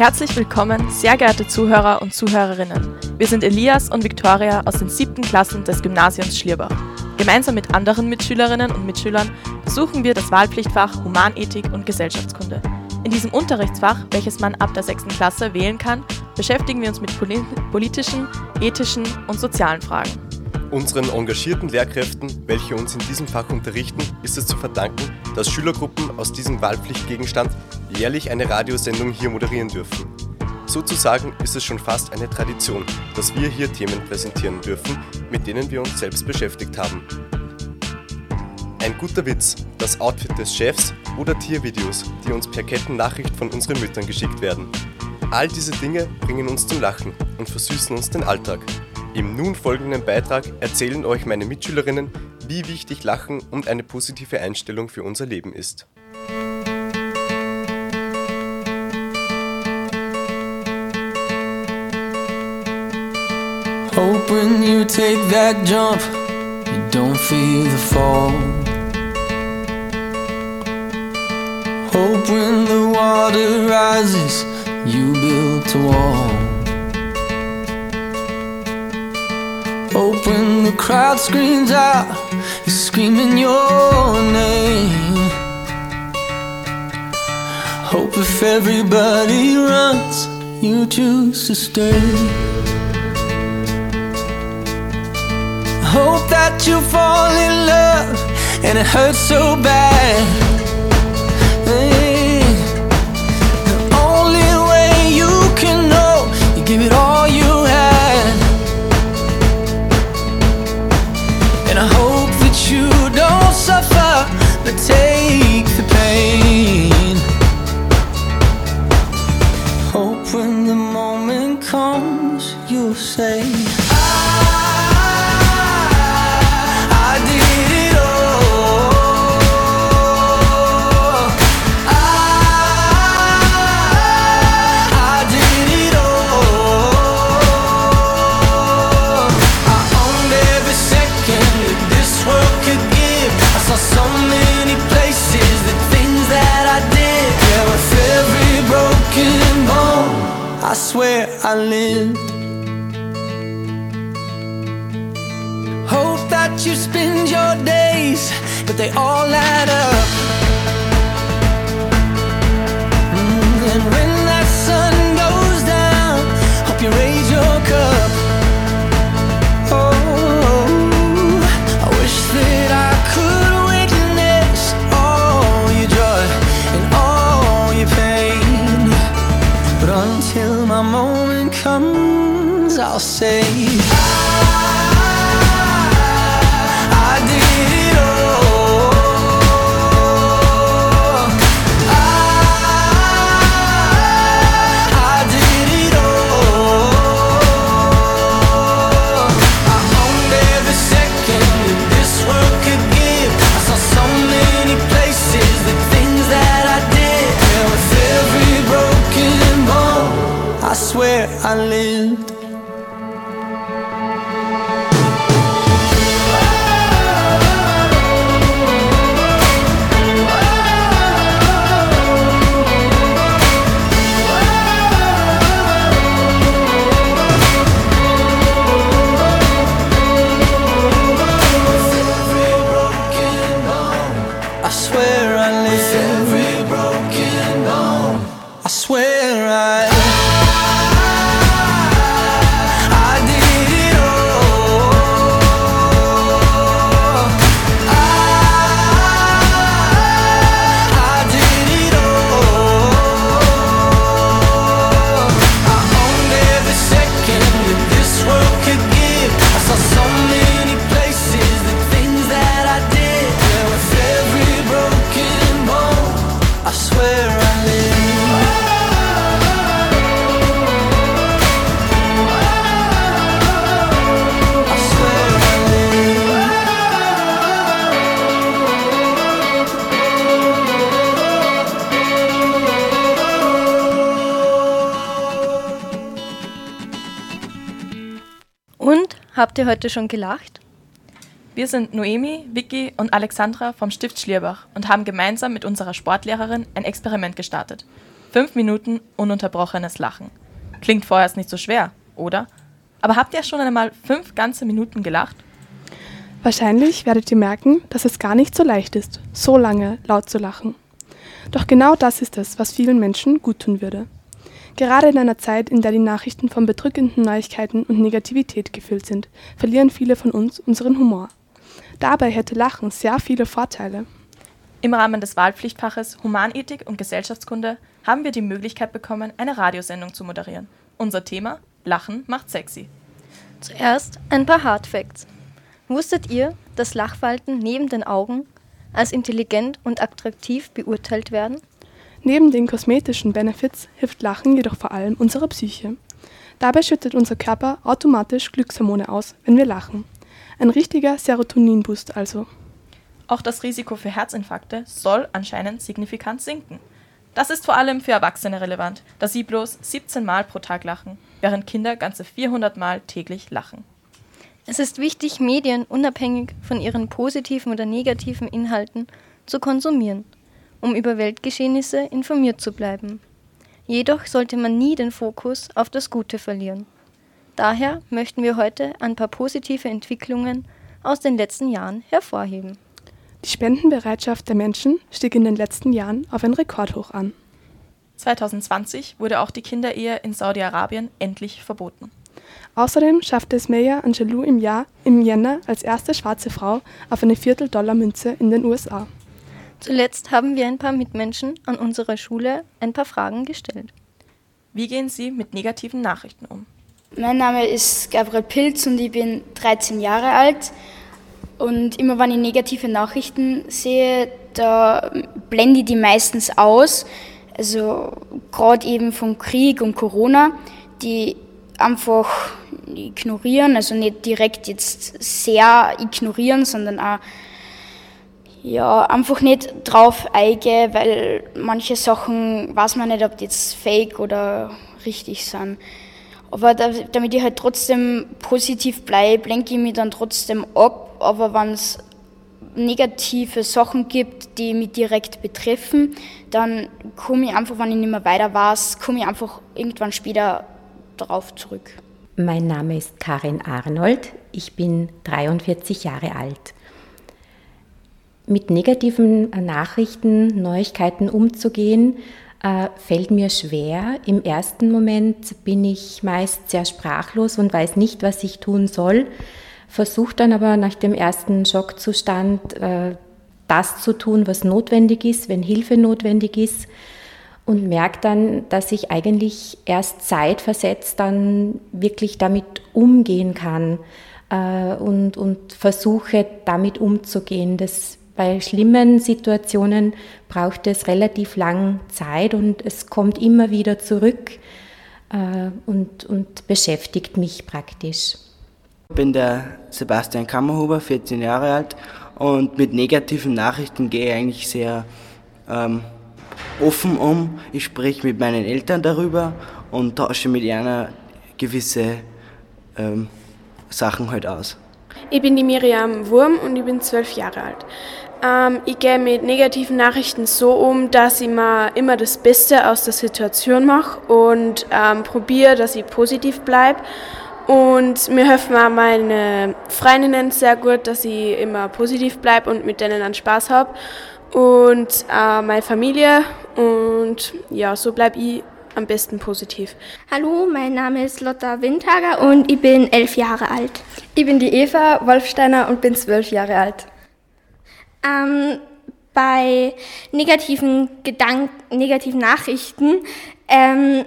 Herzlich willkommen, sehr geehrte Zuhörer und Zuhörerinnen. Wir sind Elias und Viktoria aus den siebten Klassen des Gymnasiums Schlierbach. Gemeinsam mit anderen Mitschülerinnen und Mitschülern besuchen wir das Wahlpflichtfach Humanethik und Gesellschaftskunde. In diesem Unterrichtsfach, welches man ab der sechsten Klasse wählen kann, beschäftigen wir uns mit politischen, ethischen und sozialen Fragen. Unseren engagierten Lehrkräften, welche uns in diesem Fach unterrichten, ist es zu verdanken, dass Schülergruppen aus diesem Wahlpflichtgegenstand jährlich eine Radiosendung hier moderieren dürfen. Sozusagen ist es schon fast eine Tradition, dass wir hier Themen präsentieren dürfen, mit denen wir uns selbst beschäftigt haben. Ein guter Witz, das Outfit des Chefs oder Tiervideos, die uns per Kettennachricht von unseren Müttern geschickt werden. All diese Dinge bringen uns zum Lachen und versüßen uns den Alltag. Im nun folgenden Beitrag erzählen euch meine Mitschülerinnen, wie wichtig Lachen und eine positive Einstellung für unser Leben ist. Hope when you take that jump, you don't feel the fall. Hope when the water rises, you build a wall. Hope when the crowd screams out, you're screaming your name. Hope if everybody runs, you choose to stay. Hope that you fall in love and it hurts so bad. You'll say. Swear I lived. Hope that you spend your days, but they all add up. I'll say. Habt ihr heute schon gelacht? Wir sind Noemi, Vicky und Alexandra vom Stift Schlierbach und haben gemeinsam mit unserer Sportlehrerin ein Experiment gestartet. Fünf Minuten ununterbrochenes Lachen. Klingt vorerst nicht so schwer, oder? Aber habt ihr schon einmal fünf ganze Minuten gelacht? Wahrscheinlich werdet ihr merken, dass es gar nicht so leicht ist, so lange laut zu lachen. Doch genau das ist es, was vielen Menschen guttun würde. Gerade in einer Zeit, in der die Nachrichten von bedrückenden Neuigkeiten und Negativität gefüllt sind, verlieren viele von uns unseren Humor. Dabei hätte Lachen sehr viele Vorteile. Im Rahmen des Wahlpflichtfaches Humanethik und Gesellschaftskunde haben wir die Möglichkeit bekommen, eine Radiosendung zu moderieren. Unser Thema Lachen macht sexy. Zuerst ein paar Hardfacts. Wusstet ihr, dass Lachfalten neben den Augen als intelligent und attraktiv beurteilt werden? Neben den kosmetischen Benefits hilft Lachen jedoch vor allem unserer Psyche. Dabei schüttet unser Körper automatisch Glückshormone aus, wenn wir lachen. Ein richtiger Serotoninboost also. Auch das Risiko für Herzinfarkte soll anscheinend signifikant sinken. Das ist vor allem für Erwachsene relevant, da sie bloß 17 Mal pro Tag lachen, während Kinder ganze 400 Mal täglich lachen. Es ist wichtig, Medien unabhängig von ihren positiven oder negativen Inhalten zu konsumieren um über Weltgeschehnisse informiert zu bleiben. Jedoch sollte man nie den Fokus auf das Gute verlieren. Daher möchten wir heute ein paar positive Entwicklungen aus den letzten Jahren hervorheben. Die Spendenbereitschaft der Menschen stieg in den letzten Jahren auf ein Rekordhoch an. 2020 wurde auch die Kinderehe in Saudi-Arabien endlich verboten. Außerdem schaffte es Maya Angelou im Jahr im Jänner als erste schwarze Frau auf eine Viertel-Dollar-Münze in den USA. Zuletzt haben wir ein paar Mitmenschen an unserer Schule ein paar Fragen gestellt. Wie gehen Sie mit negativen Nachrichten um? Mein Name ist Gabriel Pilz und ich bin 13 Jahre alt. Und immer wenn ich negative Nachrichten sehe, da blende ich die meistens aus. Also gerade eben vom Krieg und Corona, die einfach ignorieren, also nicht direkt jetzt sehr ignorieren, sondern auch ja, einfach nicht drauf eingehen, weil manche Sachen weiß man nicht, ob die jetzt fake oder richtig sind. Aber da, damit ich halt trotzdem positiv bleibe, lenke ich mich dann trotzdem ab. Aber wenn es negative Sachen gibt, die mich direkt betreffen, dann komme ich einfach, wenn ich nicht mehr weiter weiß, komme ich einfach irgendwann später darauf zurück. Mein Name ist Karin Arnold, ich bin 43 Jahre alt mit negativen Nachrichten, Neuigkeiten umzugehen, äh, fällt mir schwer. Im ersten Moment bin ich meist sehr sprachlos und weiß nicht, was ich tun soll, versuche dann aber nach dem ersten Schockzustand äh, das zu tun, was notwendig ist, wenn Hilfe notwendig ist und merke dann, dass ich eigentlich erst zeitversetzt dann wirklich damit umgehen kann äh, und, und versuche damit umzugehen. Das bei schlimmen Situationen braucht es relativ lang Zeit und es kommt immer wieder zurück äh, und, und beschäftigt mich praktisch. Ich bin der Sebastian Kammerhuber, 14 Jahre alt und mit negativen Nachrichten gehe ich eigentlich sehr ähm, offen um. Ich spreche mit meinen Eltern darüber und tausche mit ihnen gewisse ähm, Sachen halt aus. Ich bin die Miriam Wurm und ich bin zwölf Jahre alt. Ähm, ich gehe mit negativen Nachrichten so um, dass ich mir immer das Beste aus der Situation mache und ähm, probiere, dass ich positiv bleibe. Und mir helfen auch meine Freundinnen sehr gut, dass ich immer positiv bleibe und mit denen einen Spaß habe. Und äh, meine Familie. Und ja, so bleibe ich am besten positiv. Hallo, mein Name ist Lotta Windhager und ich bin elf Jahre alt. Ich bin die Eva Wolfsteiner und bin zwölf Jahre alt. Ähm, bei negativen Gedanken, negativen Nachrichten, ähm,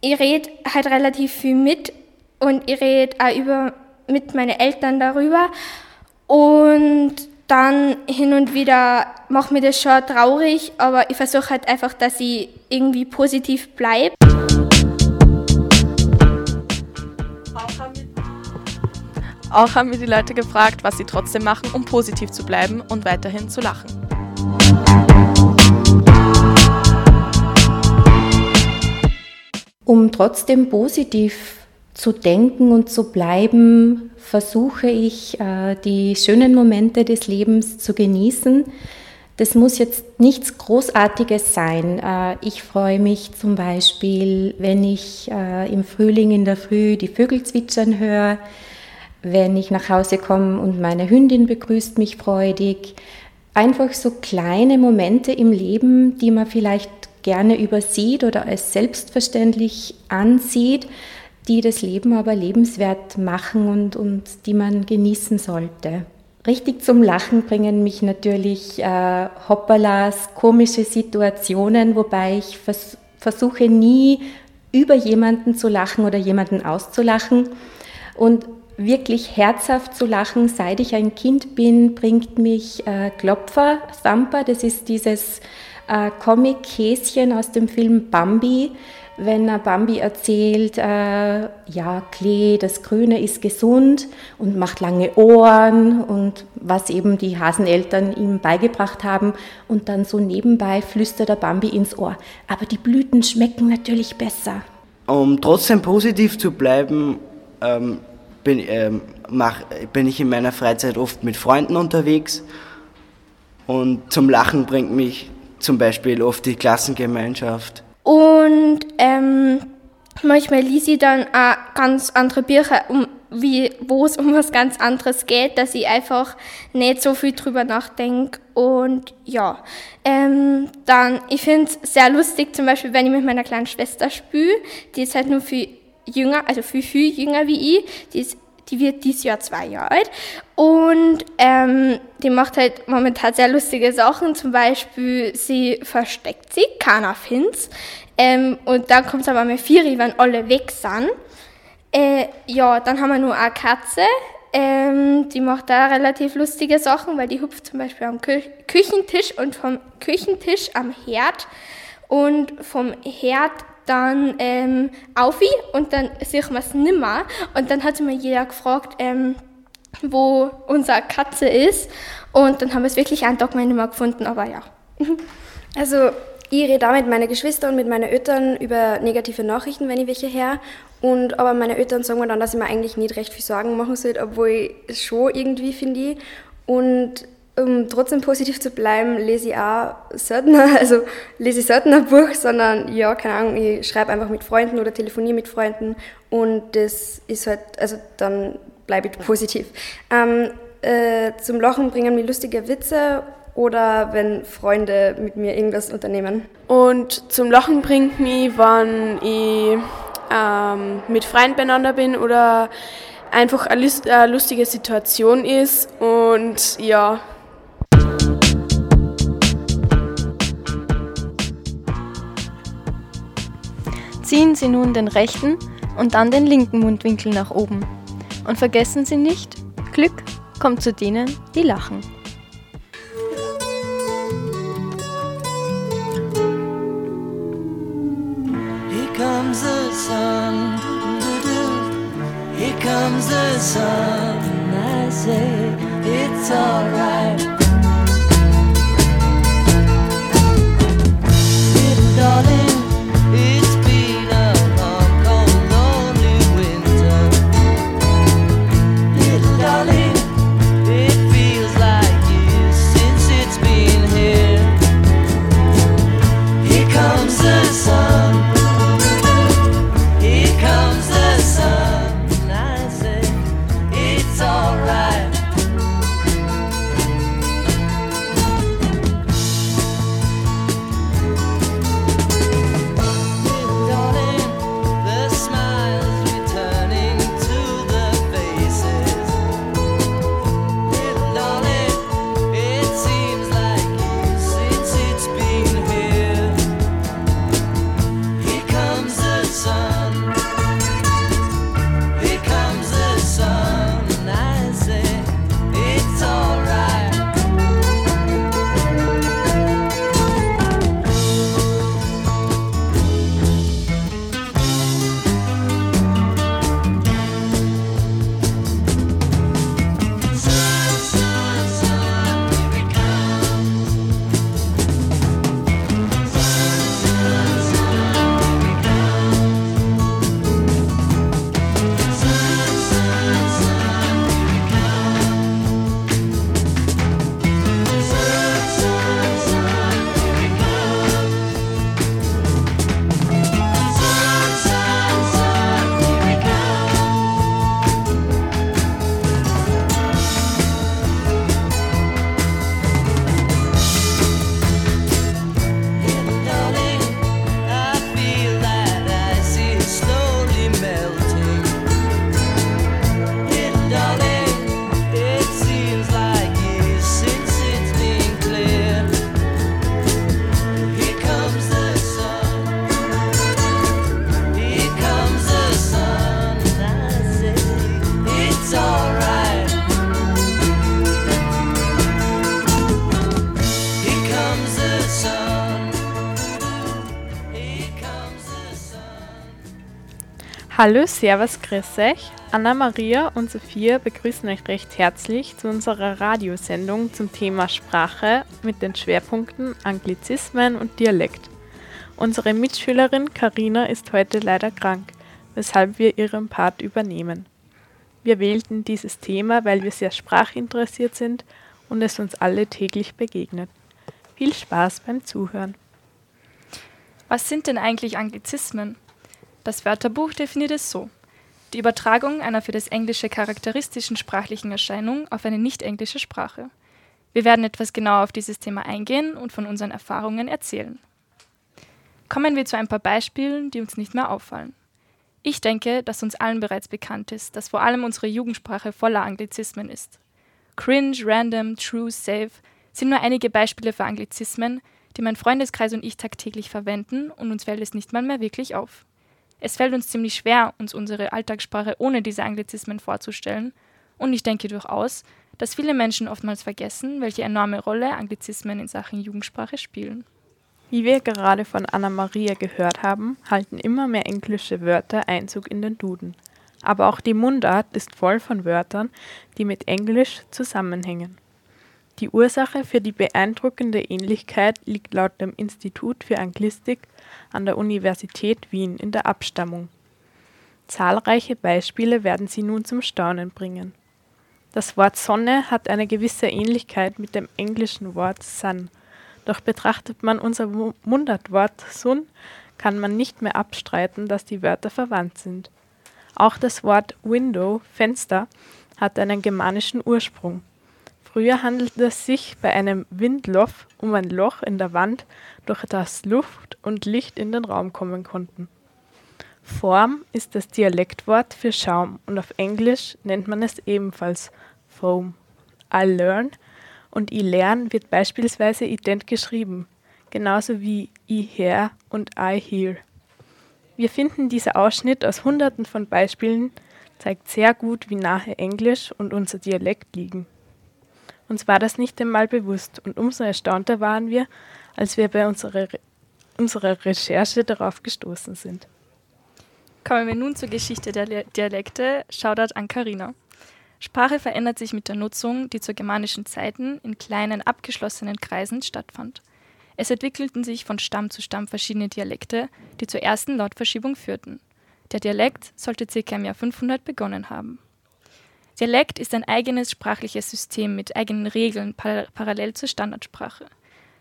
ich rede halt relativ viel mit und ich rede auch über, mit meinen Eltern darüber und dann hin und wieder macht mir das schon traurig, aber ich versuche halt einfach, dass ich irgendwie positiv bleibe. Auch haben wir die Leute gefragt, was sie trotzdem machen, um positiv zu bleiben und weiterhin zu lachen. Um trotzdem positiv zu denken und zu bleiben, versuche ich, äh, die schönen Momente des Lebens zu genießen. Das muss jetzt nichts Großartiges sein. Äh, ich freue mich zum Beispiel, wenn ich äh, im Frühling in der Früh die Vögel zwitschern höre, wenn ich nach Hause komme und meine Hündin begrüßt mich freudig. Einfach so kleine Momente im Leben, die man vielleicht gerne übersieht oder als selbstverständlich ansieht, die das Leben aber lebenswert machen und, und die man genießen sollte. Richtig zum Lachen bringen mich natürlich äh, Hoppalas, komische Situationen, wobei ich vers versuche nie über jemanden zu lachen oder jemanden auszulachen. Und wirklich herzhaft zu lachen, seit ich ein Kind bin, bringt mich äh, Klopfer, Sampa, das ist dieses äh, Comic-Häschen aus dem Film Bambi, wenn Bambi erzählt, äh, ja, Klee, das Grüne ist gesund und macht lange Ohren und was eben die Haseneltern ihm beigebracht haben. Und dann so nebenbei flüstert der Bambi ins Ohr. Aber die Blüten schmecken natürlich besser. Um trotzdem positiv zu bleiben, ähm, bin, ähm, mach, bin ich in meiner Freizeit oft mit Freunden unterwegs. Und zum Lachen bringt mich zum Beispiel oft die Klassengemeinschaft. Und ähm, manchmal liest ich dann auch ganz andere Bücher, um, wo es um was ganz anderes geht, dass ich einfach nicht so viel drüber nachdenke. Und ja, ähm, dann, ich finde es sehr lustig, zum Beispiel, wenn ich mit meiner kleinen Schwester spiele, die ist halt nur viel jünger, also viel, viel jünger wie ich, die ist die wird dieses Jahr zwei Jahre alt und ähm, die macht halt momentan sehr lustige Sachen. Zum Beispiel, sie versteckt sich, keiner findet's. Ähm, und dann kommt es aber mal vier, wenn alle weg sind. Äh, ja, dann haben wir nur eine Katze. Ähm, die macht da relativ lustige Sachen, weil die hüpft zum Beispiel am Kü Küchentisch und vom Küchentisch am Herd. Und vom Herd dann ähm, auf und dann sieht man es nimmer. Und dann hat mir jeder gefragt, ähm, wo unsere Katze ist. Und dann haben wir es wirklich einen Tag mal nicht mehr gefunden, aber ja. Also ich rede auch mit meinen Geschwistern und mit meinen Eltern über negative Nachrichten, wenn ich welche her. Und aber meine Eltern sagen mir dann, dass ich mir eigentlich nicht recht viel Sorgen machen sollte, obwohl ich es schon irgendwie finde. Und um trotzdem positiv zu bleiben, lese ich auch seltener, also lese ich seltener ein Buch, sondern ja, keine Ahnung, ich schreibe einfach mit Freunden oder telefoniere mit Freunden und das ist halt, also dann bleibe ich positiv. Ähm, äh, zum Lachen bringen mir lustige Witze oder wenn Freunde mit mir irgendwas unternehmen. Und zum Lachen bringt mich, wenn ich ähm, mit Freunden beieinander bin oder einfach eine lustige Situation ist und ja, Ziehen Sie nun den rechten und dann den linken Mundwinkel nach oben. Und vergessen Sie nicht, Glück kommt zu denen, die lachen. Here comes the sun, I say it's alright. Hallo, Servus, grüß euch. Anna-Maria und Sophia begrüßen euch recht herzlich zu unserer Radiosendung zum Thema Sprache mit den Schwerpunkten Anglizismen und Dialekt. Unsere Mitschülerin Karina ist heute leider krank, weshalb wir ihren Part übernehmen. Wir wählten dieses Thema, weil wir sehr sprachinteressiert sind und es uns alle täglich begegnet. Viel Spaß beim Zuhören. Was sind denn eigentlich Anglizismen? Das Wörterbuch definiert es so. Die Übertragung einer für das Englische charakteristischen sprachlichen Erscheinung auf eine nicht-englische Sprache. Wir werden etwas genauer auf dieses Thema eingehen und von unseren Erfahrungen erzählen. Kommen wir zu ein paar Beispielen, die uns nicht mehr auffallen. Ich denke, dass uns allen bereits bekannt ist, dass vor allem unsere Jugendsprache voller Anglizismen ist. Cringe, Random, True, Safe sind nur einige Beispiele für Anglizismen, die mein Freundeskreis und ich tagtäglich verwenden und uns fällt es nicht mal mehr wirklich auf. Es fällt uns ziemlich schwer, uns unsere Alltagssprache ohne diese Anglizismen vorzustellen. Und ich denke durchaus, dass viele Menschen oftmals vergessen, welche enorme Rolle Anglizismen in Sachen Jugendsprache spielen. Wie wir gerade von Anna-Maria gehört haben, halten immer mehr englische Wörter Einzug in den Duden. Aber auch die Mundart ist voll von Wörtern, die mit Englisch zusammenhängen. Die Ursache für die beeindruckende Ähnlichkeit liegt laut dem Institut für Anglistik an der Universität Wien in der Abstammung. Zahlreiche Beispiele werden Sie nun zum Staunen bringen. Das Wort Sonne hat eine gewisse Ähnlichkeit mit dem englischen Wort Sun. Doch betrachtet man unser Mundartwort Sun, kann man nicht mehr abstreiten, dass die Wörter verwandt sind. Auch das Wort Window, Fenster, hat einen germanischen Ursprung. Früher handelte es sich bei einem Windloch um ein Loch in der Wand, durch das Luft und Licht in den Raum kommen konnten. Form ist das Dialektwort für Schaum und auf Englisch nennt man es ebenfalls Foam. I learn und I lern wird beispielsweise ident geschrieben, genauso wie I hear und I hear. Wir finden dieser Ausschnitt aus hunderten von Beispielen zeigt sehr gut, wie nahe Englisch und unser Dialekt liegen. Uns war das nicht einmal bewusst und umso erstaunter waren wir, als wir bei unserer, unserer Recherche darauf gestoßen sind. Kommen wir nun zur Geschichte der Dialekte. Shoutout an Carina. Sprache verändert sich mit der Nutzung, die zu germanischen Zeiten in kleinen, abgeschlossenen Kreisen stattfand. Es entwickelten sich von Stamm zu Stamm verschiedene Dialekte, die zur ersten Lautverschiebung führten. Der Dialekt sollte ca. im Jahr 500 begonnen haben. Dialekt ist ein eigenes sprachliches System mit eigenen Regeln par parallel zur Standardsprache.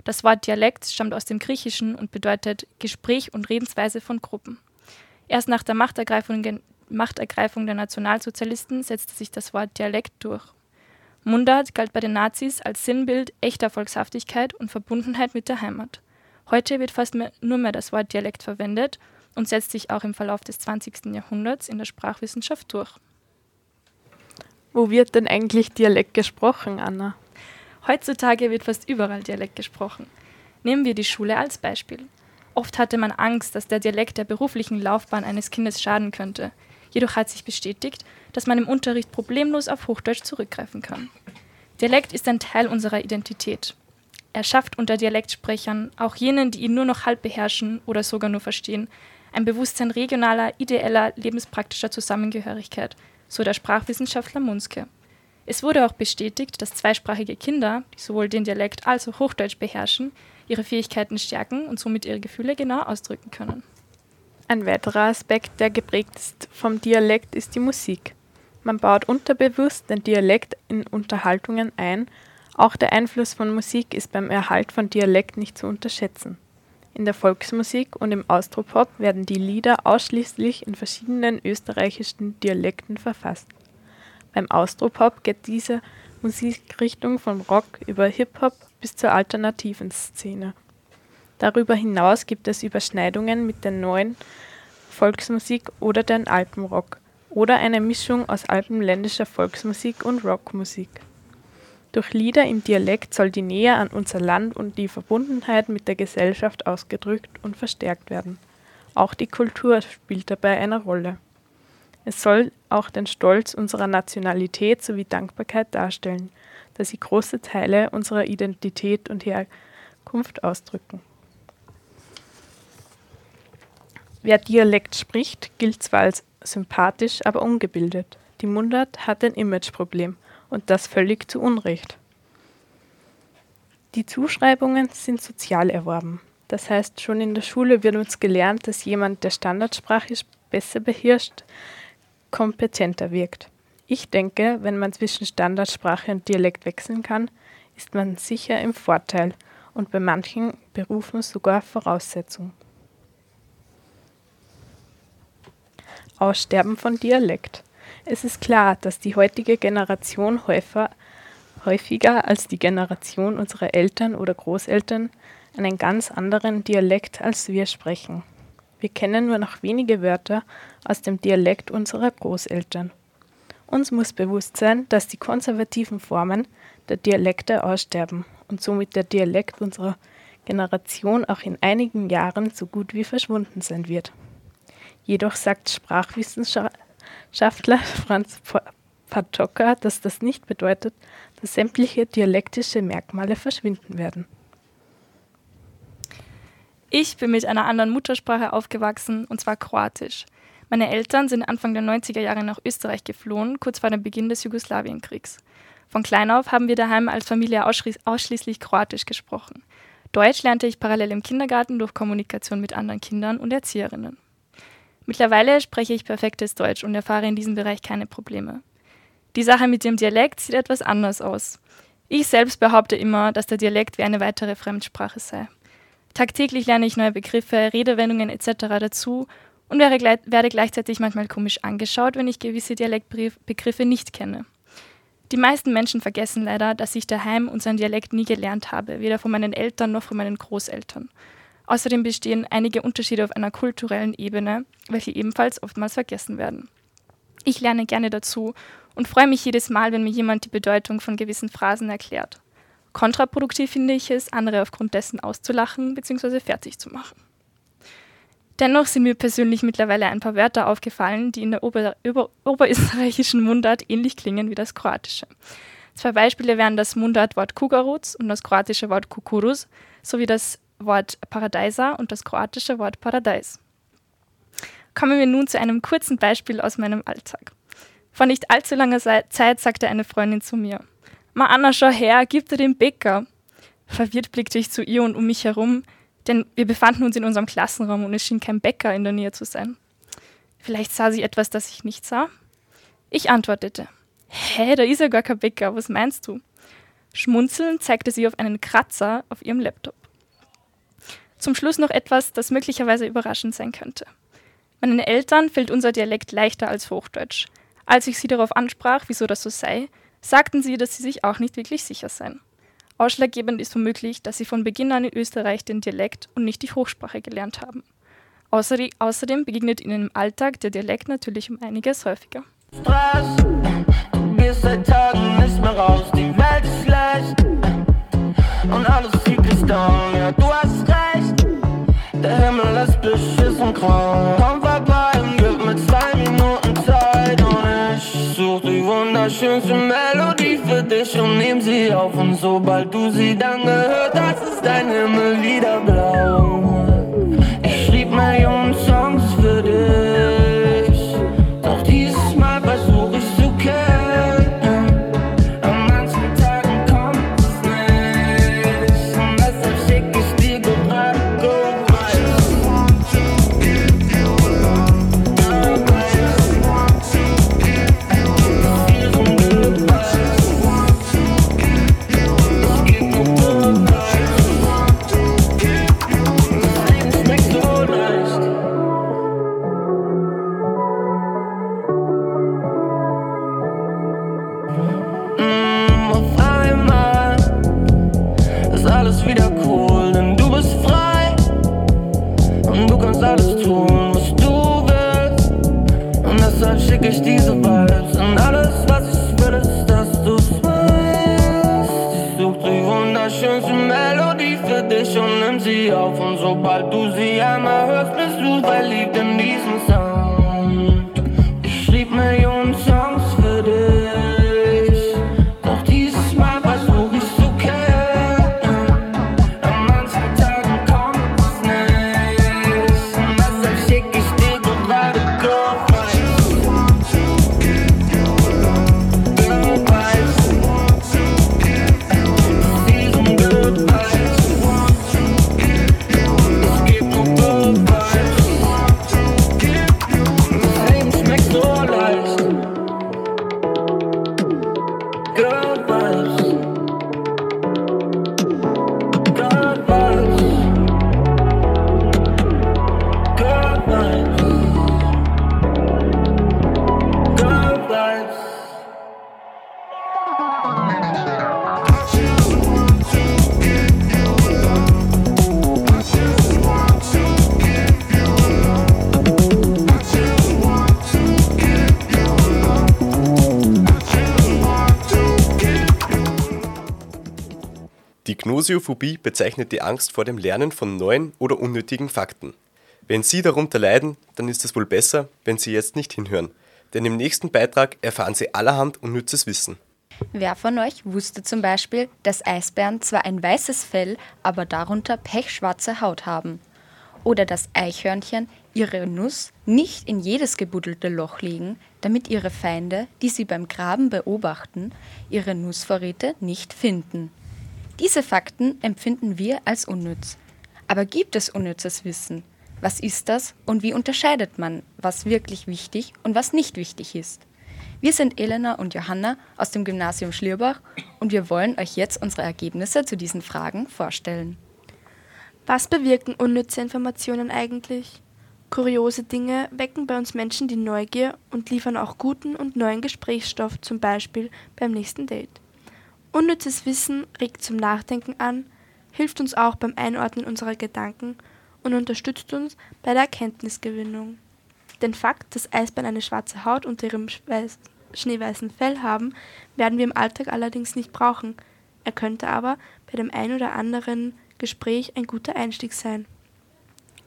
Das Wort Dialekt stammt aus dem Griechischen und bedeutet Gespräch und Redensweise von Gruppen. Erst nach der Machtergreifung, Machtergreifung der Nationalsozialisten setzte sich das Wort Dialekt durch. Mundart galt bei den Nazis als Sinnbild echter Volkshaftigkeit und Verbundenheit mit der Heimat. Heute wird fast mehr, nur mehr das Wort Dialekt verwendet und setzt sich auch im Verlauf des 20. Jahrhunderts in der Sprachwissenschaft durch. Wo wird denn eigentlich Dialekt gesprochen, Anna? Heutzutage wird fast überall Dialekt gesprochen. Nehmen wir die Schule als Beispiel. Oft hatte man Angst, dass der Dialekt der beruflichen Laufbahn eines Kindes schaden könnte. Jedoch hat sich bestätigt, dass man im Unterricht problemlos auf Hochdeutsch zurückgreifen kann. Dialekt ist ein Teil unserer Identität. Er schafft unter Dialektsprechern, auch jenen, die ihn nur noch halb beherrschen oder sogar nur verstehen, ein Bewusstsein regionaler, ideeller, lebenspraktischer Zusammengehörigkeit, so der Sprachwissenschaftler Munske. Es wurde auch bestätigt, dass zweisprachige Kinder, die sowohl den Dialekt als auch Hochdeutsch beherrschen, ihre Fähigkeiten stärken und somit ihre Gefühle genau ausdrücken können. Ein weiterer Aspekt, der geprägt ist vom Dialekt, ist die Musik. Man baut unterbewusst den Dialekt in Unterhaltungen ein. Auch der Einfluss von Musik ist beim Erhalt von Dialekt nicht zu unterschätzen. In der Volksmusik und im Austropop werden die Lieder ausschließlich in verschiedenen österreichischen Dialekten verfasst. Beim Austropop geht diese Musikrichtung vom Rock über Hip-Hop bis zur alternativen Szene. Darüber hinaus gibt es Überschneidungen mit der neuen Volksmusik oder den Alpenrock oder eine Mischung aus alpenländischer Volksmusik und Rockmusik. Durch Lieder im Dialekt soll die Nähe an unser Land und die Verbundenheit mit der Gesellschaft ausgedrückt und verstärkt werden. Auch die Kultur spielt dabei eine Rolle. Es soll auch den Stolz unserer Nationalität sowie Dankbarkeit darstellen, da sie große Teile unserer Identität und Herkunft ausdrücken. Wer Dialekt spricht, gilt zwar als sympathisch, aber ungebildet. Die Mundart hat ein Imageproblem und das völlig zu Unrecht. Die Zuschreibungen sind sozial erworben. Das heißt, schon in der Schule wird uns gelernt, dass jemand, der Standardsprache besser beherrscht, kompetenter wirkt. Ich denke, wenn man zwischen Standardsprache und Dialekt wechseln kann, ist man sicher im Vorteil und bei manchen Berufen sogar Voraussetzung. Aussterben von Dialekt. Es ist klar, dass die heutige Generation häufiger, häufiger als die Generation unserer Eltern oder Großeltern einen ganz anderen Dialekt als wir sprechen. Wir kennen nur noch wenige Wörter aus dem Dialekt unserer Großeltern. Uns muss bewusst sein, dass die konservativen Formen der Dialekte aussterben und somit der Dialekt unserer Generation auch in einigen Jahren so gut wie verschwunden sein wird. Jedoch sagt Sprachwissenschaftler Franz Patoka, dass das nicht bedeutet, dass sämtliche dialektische Merkmale verschwinden werden. Ich bin mit einer anderen Muttersprache aufgewachsen, und zwar Kroatisch. Meine Eltern sind Anfang der 90er Jahre nach Österreich geflohen, kurz vor dem Beginn des Jugoslawenkrieg. Von klein auf haben wir daheim als Familie ausschließlich Kroatisch gesprochen. Deutsch lernte ich parallel im Kindergarten durch Kommunikation mit anderen Kindern und Erzieherinnen. Mittlerweile spreche ich perfektes Deutsch und erfahre in diesem Bereich keine Probleme. Die Sache mit dem Dialekt sieht etwas anders aus. Ich selbst behaupte immer, dass der Dialekt wie eine weitere Fremdsprache sei. Tagtäglich lerne ich neue Begriffe, Redewendungen etc. dazu und werde gleichzeitig manchmal komisch angeschaut, wenn ich gewisse Dialektbegriffe nicht kenne. Die meisten Menschen vergessen leider, dass ich daheim unseren Dialekt nie gelernt habe, weder von meinen Eltern noch von meinen Großeltern. Außerdem bestehen einige Unterschiede auf einer kulturellen Ebene, welche ebenfalls oftmals vergessen werden. Ich lerne gerne dazu und freue mich jedes Mal, wenn mir jemand die Bedeutung von gewissen Phrasen erklärt. Kontraproduktiv finde ich es, andere aufgrund dessen auszulachen bzw. fertig zu machen. Dennoch sind mir persönlich mittlerweile ein paar Wörter aufgefallen, die in der Ober Ober oberösterreichischen Mundart ähnlich klingen wie das kroatische. Zwei Beispiele wären das Mundartwort Kugaruc und das kroatische Wort Kukuruz sowie das Wort Paradeiser und das kroatische Wort Paradais. Kommen wir nun zu einem kurzen Beispiel aus meinem Alltag. Vor nicht allzu langer Zeit sagte eine Freundin zu mir, Ma Anna, schau her, gib dir den Bäcker. Verwirrt blickte ich zu ihr und um mich herum, denn wir befanden uns in unserem Klassenraum und es schien kein Bäcker in der Nähe zu sein. Vielleicht sah sie etwas, das ich nicht sah? Ich antwortete, Hä, da ist ja gar kein Bäcker, was meinst du? Schmunzelnd zeigte sie auf einen Kratzer auf ihrem Laptop. Zum Schluss noch etwas, das möglicherweise überraschend sein könnte. Meinen Eltern fällt unser Dialekt leichter als Hochdeutsch. Als ich sie darauf ansprach, wieso das so sei, sagten sie, dass sie sich auch nicht wirklich sicher seien. Ausschlaggebend ist womöglich, dass sie von Beginn an in Österreich den Dialekt und nicht die Hochsprache gelernt haben. Außerdem begegnet ihnen im Alltag der Dialekt natürlich um einiges häufiger. Stress, du gehst seit Tagen nicht die Welt ist schlecht und alles sieht dich down, ja du hast der Himmel ist beschissen grau. Komm vorbei und gib mir zwei Minuten Zeit und ich such die wunderschönste Melodie für dich und nehm sie auf und sobald du sie dann gehört hast, ist dein Himmel wieder blau. Ich schrieb Millionen Songs Gnosiophobie bezeichnet die Angst vor dem Lernen von neuen oder unnötigen Fakten. Wenn Sie darunter leiden, dann ist es wohl besser, wenn Sie jetzt nicht hinhören, denn im nächsten Beitrag erfahren Sie allerhand unnützes Wissen. Wer von euch wusste zum Beispiel, dass Eisbären zwar ein weißes Fell, aber darunter pechschwarze Haut haben? Oder dass Eichhörnchen ihre Nuss nicht in jedes gebuddelte Loch legen, damit ihre Feinde, die sie beim Graben beobachten, ihre Nussvorräte nicht finden. Diese Fakten empfinden wir als unnütz. Aber gibt es unnützes Wissen? Was ist das und wie unterscheidet man, was wirklich wichtig und was nicht wichtig ist? Wir sind Elena und Johanna aus dem Gymnasium Schlierbach und wir wollen euch jetzt unsere Ergebnisse zu diesen Fragen vorstellen. Was bewirken unnütze Informationen eigentlich? Kuriose Dinge wecken bei uns Menschen die Neugier und liefern auch guten und neuen Gesprächsstoff, zum Beispiel beim nächsten Date. Unnützes Wissen regt zum Nachdenken an, hilft uns auch beim Einordnen unserer Gedanken und unterstützt uns bei der Erkenntnisgewinnung. Den Fakt, dass Eisbären eine schwarze Haut unter ihrem schneeweißen Fell haben, werden wir im Alltag allerdings nicht brauchen. Er könnte aber bei dem ein oder anderen Gespräch ein guter Einstieg sein.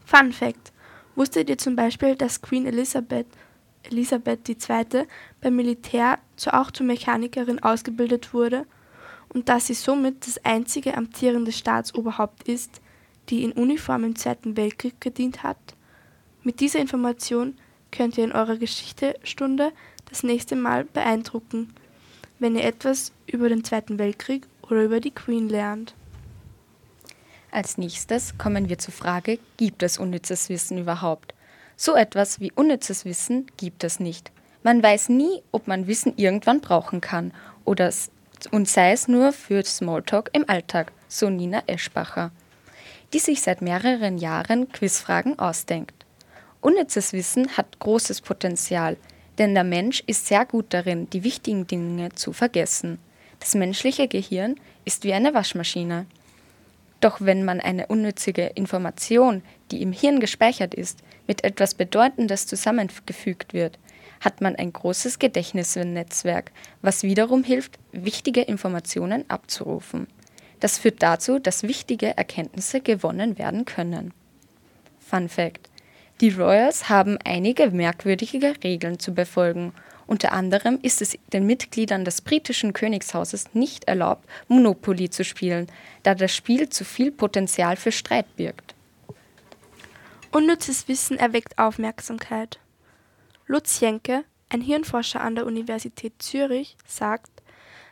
Fun Fact: Wusstet ihr zum Beispiel, dass Queen Elizabeth, Elisabeth II. beim Militär auch zur Mechanikerin ausgebildet wurde und dass sie somit das einzige amtierende Staatsoberhaupt ist, die in Uniform im Zweiten Weltkrieg gedient hat? Mit dieser Information könnt ihr in eurer Geschichtestunde das nächste Mal beeindrucken, wenn ihr etwas über den Zweiten Weltkrieg oder über die Queen lernt. Als nächstes kommen wir zur Frage, gibt es unnützes Wissen überhaupt? So etwas wie unnützes Wissen gibt es nicht. Man weiß nie, ob man Wissen irgendwann brauchen kann oder und sei es nur für Smalltalk im Alltag, so Nina Eschbacher, die sich seit mehreren Jahren Quizfragen ausdenkt. Unnützes Wissen hat großes Potenzial, denn der Mensch ist sehr gut darin, die wichtigen Dinge zu vergessen. Das menschliche Gehirn ist wie eine Waschmaschine. Doch wenn man eine unnützige Information, die im Hirn gespeichert ist, mit etwas Bedeutendes zusammengefügt wird, hat man ein großes Gedächtnisnetzwerk, was wiederum hilft, wichtige Informationen abzurufen. Das führt dazu, dass wichtige Erkenntnisse gewonnen werden können. Fun Fact: Die Royals haben einige merkwürdige Regeln zu befolgen unter anderem ist es den Mitgliedern des britischen Königshauses nicht erlaubt, Monopoly zu spielen, da das Spiel zu viel Potenzial für Streit birgt. Unnützes Wissen erweckt Aufmerksamkeit. Lutz Jenke, ein Hirnforscher an der Universität Zürich, sagt,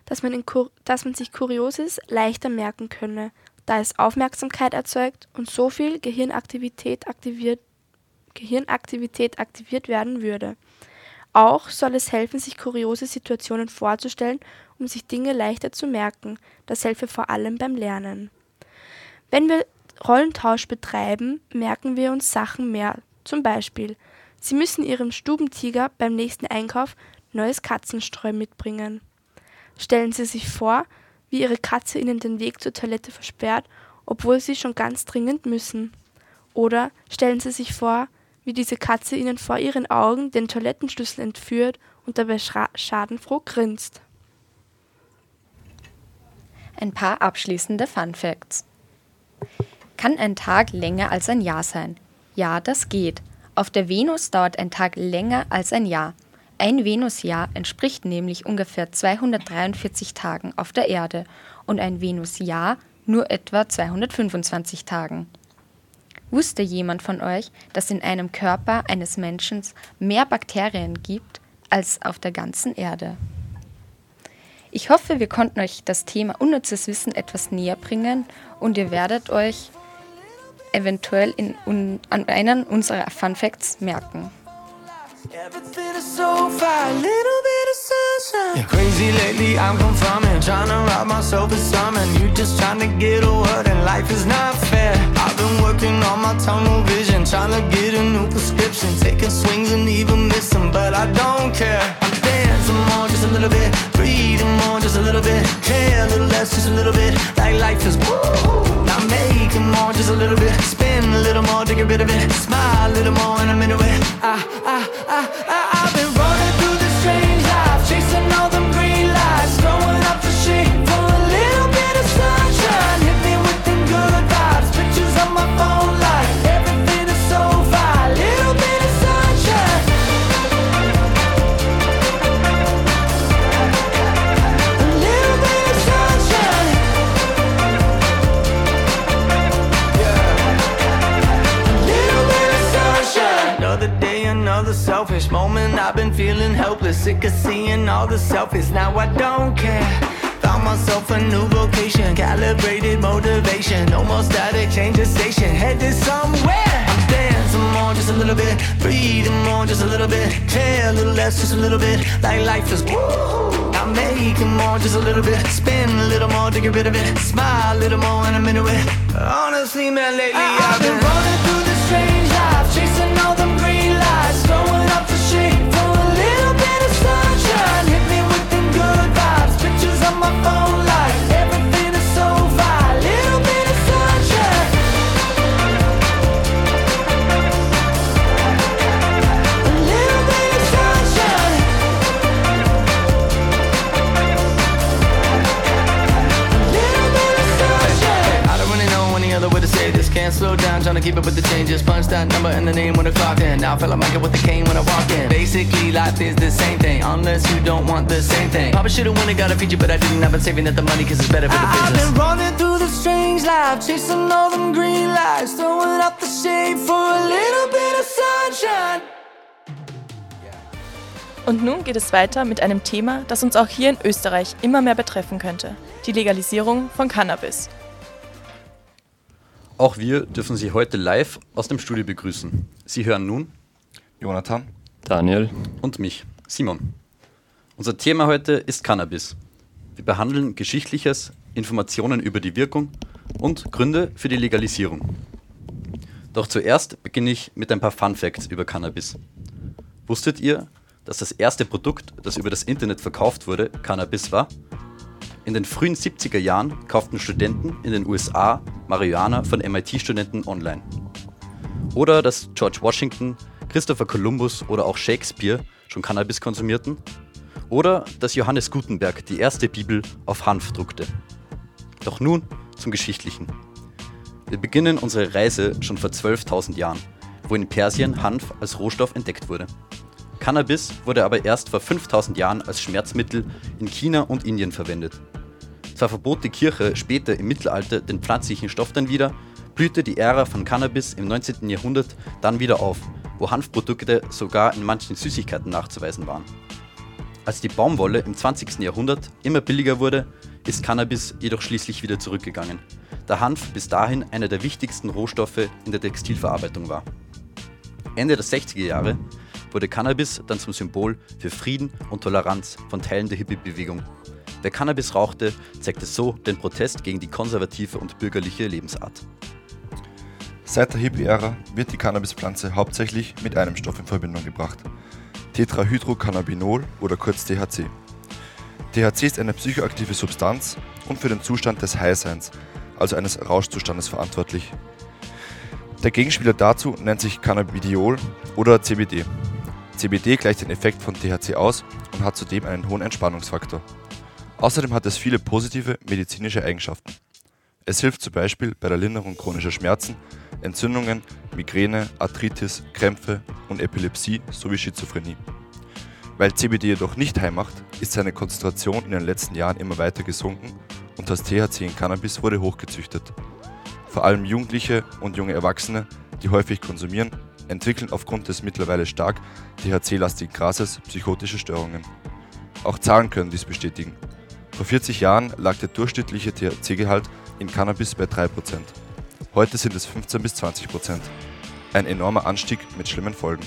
dass man, dass man sich Kurioses leichter merken könne, da es Aufmerksamkeit erzeugt und so viel Gehirnaktivität aktiviert, Gehirnaktivität aktiviert werden würde. Auch soll es helfen, sich kuriose Situationen vorzustellen, um sich Dinge leichter zu merken. Das helfe vor allem beim Lernen. Wenn wir Rollentausch betreiben, merken wir uns Sachen mehr. Zum Beispiel, Sie müssen Ihrem Stubentiger beim nächsten Einkauf neues Katzenstreu mitbringen. Stellen Sie sich vor, wie Ihre Katze Ihnen den Weg zur Toilette versperrt, obwohl Sie schon ganz dringend müssen. Oder stellen Sie sich vor, wie diese Katze ihnen vor ihren Augen den Toilettenschlüssel entführt und dabei schadenfroh grinst. Ein paar abschließende Fun Facts. Kann ein Tag länger als ein Jahr sein? Ja, das geht. Auf der Venus dauert ein Tag länger als ein Jahr. Ein Venusjahr entspricht nämlich ungefähr 243 Tagen auf der Erde und ein Venusjahr nur etwa 225 Tagen. Wusste jemand von euch, dass in einem Körper eines Menschen mehr Bakterien gibt als auf der ganzen Erde? Ich hoffe, wir konnten euch das Thema unnützes Wissen etwas näher bringen und ihr werdet euch eventuell in, un, an einen unserer Fun Facts merken. Everything is so far, little bit of sunshine. Yeah, crazy lately, I'm confirming. Trying to rob myself of something. You just trying to get a word, and life is not fair. I've been working on my tunnel vision. Trying to get a new prescription. Taking swings and even missing, but I don't care. I'm dancing more, just a little bit. More, just a little bit. Care a little less, just a little bit. Like life is woo. Not making more, just a little bit. Spin a little more to get rid of it. Smile a little more, and I'm into it. I, I, I, I, I've been running helpless, sick of seeing all the selfies. Now I don't care. Found myself a new vocation, calibrated motivation. No more static, change the station, headed somewhere. I'm dancing more, just a little bit. Breathing more, just a little bit. Care a little less, just a little bit. Like life is woo. I'm making more, just a little bit. Spin a little more to get rid of it. Smile a little more, and I'm into it. Honestly, man, lately I, I've been running through Can't slow down, trying to keep up with the changes. Punch that number and the name when I clocked in. Now I feel like Michael with the cane when I walk in. Basically, life is the same thing, unless you don't want the same thing. Probably should've won and got a feature, but I didn't. I've been saving up the money cause it's better for the business. I've been running through the strange life, chasing all them green lights, throwing up the shade for a little bit of sunshine. Und nun geht es weiter mit einem Thema, das uns auch hier in Österreich immer mehr betreffen könnte. Die Legalisierung von Cannabis. Auch wir dürfen Sie heute live aus dem Studio begrüßen. Sie hören nun Jonathan, Daniel und mich, Simon. Unser Thema heute ist Cannabis. Wir behandeln Geschichtliches, Informationen über die Wirkung und Gründe für die Legalisierung. Doch zuerst beginne ich mit ein paar Fun Facts über Cannabis. Wusstet ihr, dass das erste Produkt, das über das Internet verkauft wurde, Cannabis war? In den frühen 70er Jahren kauften Studenten in den USA Marihuana von MIT-Studenten online. Oder dass George Washington, Christopher Columbus oder auch Shakespeare schon Cannabis konsumierten. Oder dass Johannes Gutenberg die erste Bibel auf Hanf druckte. Doch nun zum Geschichtlichen. Wir beginnen unsere Reise schon vor 12.000 Jahren, wo in Persien Hanf als Rohstoff entdeckt wurde. Cannabis wurde aber erst vor 5000 Jahren als Schmerzmittel in China und Indien verwendet. Zwar verbot die Kirche später im Mittelalter den pflanzlichen Stoff dann wieder, blühte die Ära von Cannabis im 19. Jahrhundert dann wieder auf, wo Hanfprodukte sogar in manchen Süßigkeiten nachzuweisen waren. Als die Baumwolle im 20. Jahrhundert immer billiger wurde, ist Cannabis jedoch schließlich wieder zurückgegangen, da Hanf bis dahin einer der wichtigsten Rohstoffe in der Textilverarbeitung war. Ende der 60er Jahre wurde Cannabis dann zum Symbol für Frieden und Toleranz von Teilen der Hippie-Bewegung. Wer Cannabis rauchte, zeigte so den Protest gegen die konservative und bürgerliche Lebensart. Seit der Hippie-Ära wird die Cannabispflanze hauptsächlich mit einem Stoff in Verbindung gebracht. Tetrahydrocannabinol oder kurz THC. THC ist eine psychoaktive Substanz und für den Zustand des Highseins, also eines Rauschzustandes verantwortlich. Der Gegenspieler dazu nennt sich Cannabidiol oder CBD. CBD gleicht den Effekt von THC aus und hat zudem einen hohen Entspannungsfaktor. Außerdem hat es viele positive medizinische Eigenschaften. Es hilft zum Beispiel bei der Linderung chronischer Schmerzen, Entzündungen, Migräne, Arthritis, Krämpfe und Epilepsie sowie Schizophrenie. Weil CBD jedoch nicht heim macht, ist seine Konzentration in den letzten Jahren immer weiter gesunken und das THC in Cannabis wurde hochgezüchtet. Vor allem Jugendliche und junge Erwachsene, die häufig konsumieren, entwickeln aufgrund des mittlerweile stark THC-lastigen Grases psychotische Störungen. Auch Zahlen können dies bestätigen. Vor 40 Jahren lag der durchschnittliche THC-Gehalt in Cannabis bei 3%. Heute sind es 15 bis 20%. Ein enormer Anstieg mit schlimmen Folgen.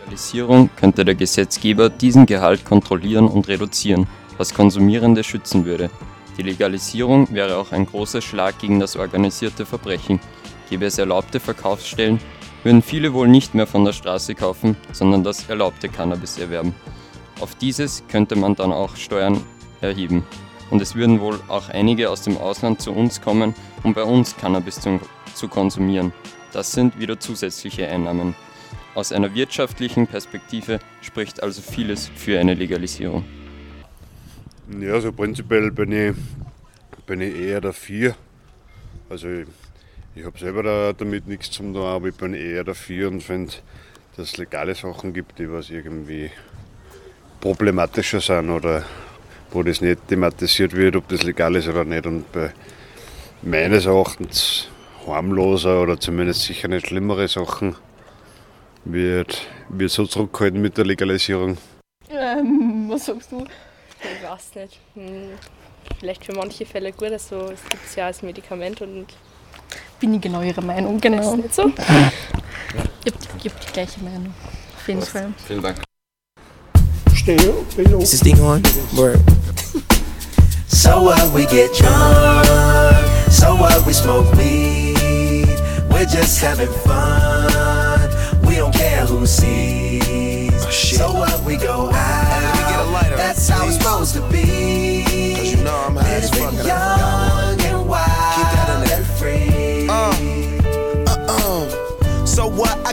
Legalisierung könnte der Gesetzgeber diesen Gehalt kontrollieren und reduzieren, was Konsumierende schützen würde. Die Legalisierung wäre auch ein großer Schlag gegen das organisierte Verbrechen. Gäbe es erlaubte Verkaufsstellen, würden viele wohl nicht mehr von der Straße kaufen, sondern das erlaubte Cannabis erwerben. Auf dieses könnte man dann auch Steuern erheben. Und es würden wohl auch einige aus dem Ausland zu uns kommen, um bei uns Cannabis zu, zu konsumieren. Das sind wieder zusätzliche Einnahmen. Aus einer wirtschaftlichen Perspektive spricht also vieles für eine Legalisierung. Ja, also prinzipiell bin ich, bin ich eher dafür. Also ich, ich habe selber da, damit nichts zu tun, aber ich bin eher dafür und finde, dass es legale Sachen gibt, die was irgendwie problematischer sind oder wo das nicht thematisiert wird, ob das legal ist oder nicht. Und bei meines Erachtens harmloser oder zumindest sicher nicht schlimmere Sachen wird, wird so zurückgehalten mit der Legalisierung. Ähm, was sagst du? Ich weiß nicht. Hm, vielleicht für manche Fälle gut, also es gibt es ja als Medikament und bin ich genau ihrer Meinung. Genau. Ist nicht so? Ich habe die, hab die gleiche Meinung. Auf jeden Fall. Vielen Dank. Is this thing on? Word. So what we get drunk, so what we smoke weed, we're just having fun. We don't care who sees. Oh, so what we go out, that's how it's supposed to be. Cause you know I'm high as fuck. and I forgot one. and wild and free. Uh-uh. So what? I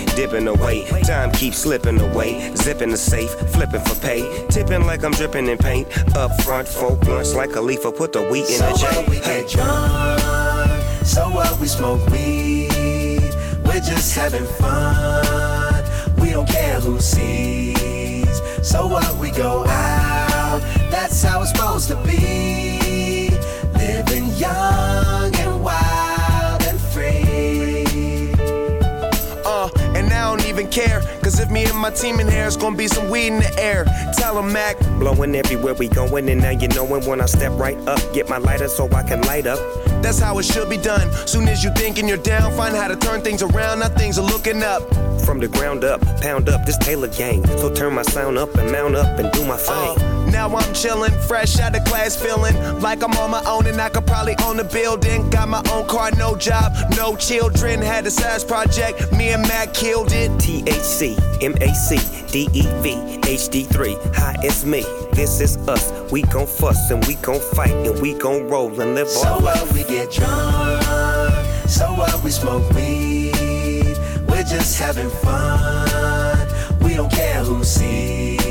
dipping away. Time keeps slipping away. Zipping the safe, flipping for pay. Tipping like I'm dripping in paint. Up front, four blunts like a leaf. Put the wheat in So the J. what we get drunk, so what we smoke weed, we're just having fun. We don't care who sees. So what we go out, that's how it's supposed to be. Living young even care. Cause if me and my team in here, it's gonna be some weed in the air. Tell 'em, Mac. Blowing everywhere we going, and now you knowin' when I step right up. Get my lighter so I can light up. That's how it should be done. Soon as you thinking you're down, find how to turn things around. Now things are looking up. From the ground up, pound up this Taylor gang. So turn my sound up and mount up and do my thing. Uh, Now I'm chillin', fresh out of class, feeling like I'm on my own and I could probably own a building. Got my own car, no job, no children. Had a size project, me and Mac killed it. THC, MAC, DEV, HD3. Hi, it's me. This is us. We gon' fuss and we gon' fight and we gon' roll and live So our what we get drunk, so what we smoke weed, we're just having fun. We don't care who sees.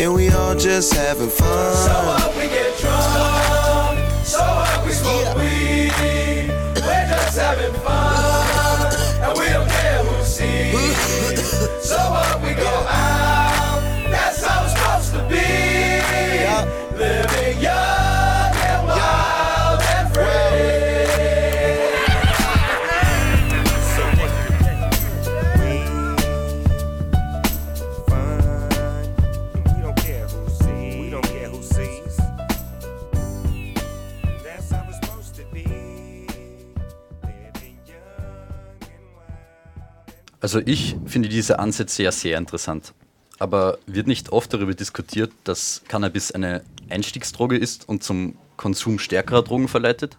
and we all just having fun. So what we get drunk, Also ich finde diese Ansätze ja sehr interessant. Aber wird nicht oft darüber diskutiert, dass Cannabis eine Einstiegsdroge ist und zum Konsum stärkerer Drogen verleitet?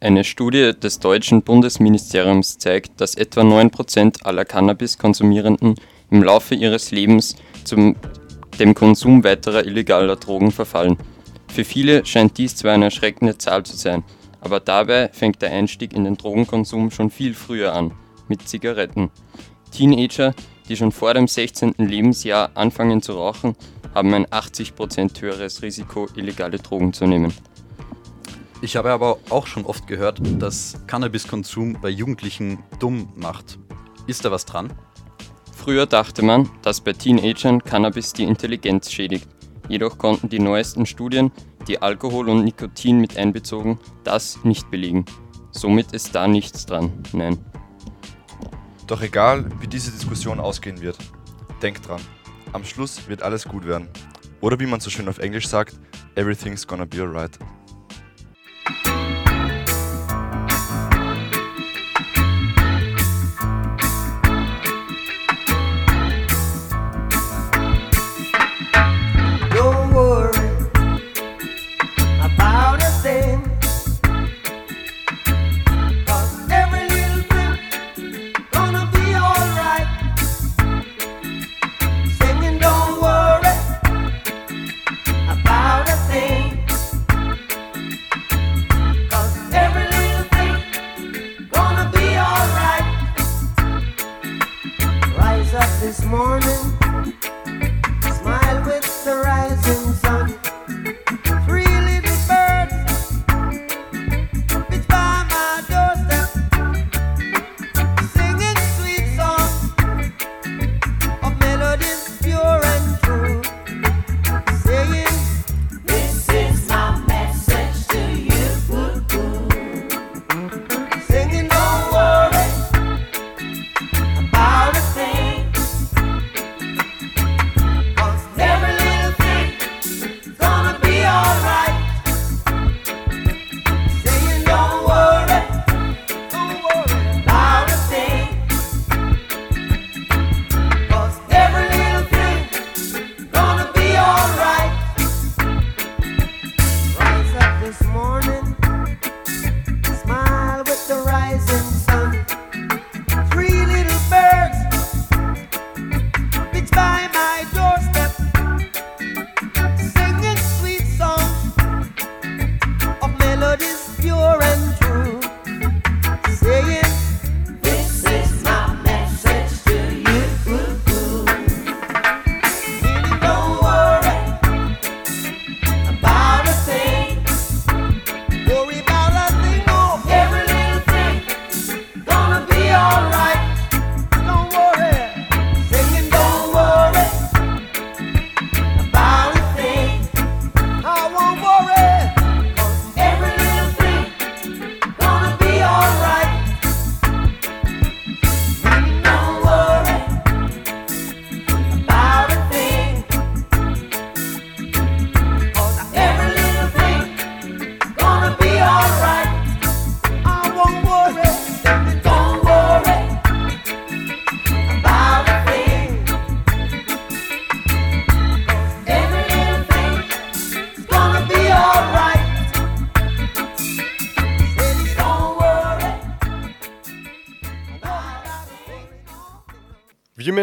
Eine Studie des deutschen Bundesministeriums zeigt, dass etwa 9% aller Cannabis-Konsumierenden im Laufe ihres Lebens zum dem Konsum weiterer illegaler Drogen verfallen. Für viele scheint dies zwar eine erschreckende Zahl zu sein, aber dabei fängt der Einstieg in den Drogenkonsum schon viel früher an, mit Zigaretten. Teenager, die schon vor dem 16. Lebensjahr anfangen zu rauchen, haben ein 80% höheres Risiko, illegale Drogen zu nehmen. Ich habe aber auch schon oft gehört, dass Cannabiskonsum bei Jugendlichen dumm macht. Ist da was dran? Früher dachte man, dass bei Teenagern Cannabis die Intelligenz schädigt. Jedoch konnten die neuesten Studien, die Alkohol und Nikotin mit einbezogen, das nicht belegen. Somit ist da nichts dran. Nein. Doch egal, wie diese Diskussion ausgehen wird, denkt dran, am Schluss wird alles gut werden. Oder wie man so schön auf Englisch sagt, everything's gonna be alright.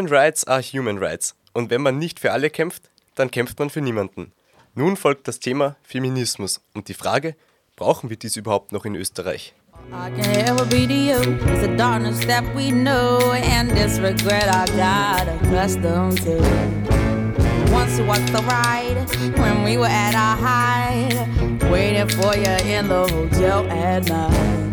Women Rights are Human Rights. Und wenn man nicht für alle kämpft, dann kämpft man für niemanden. Nun folgt das Thema Feminismus und die Frage, brauchen wir dies überhaupt noch in Österreich? Waiting for you in the hotel at night.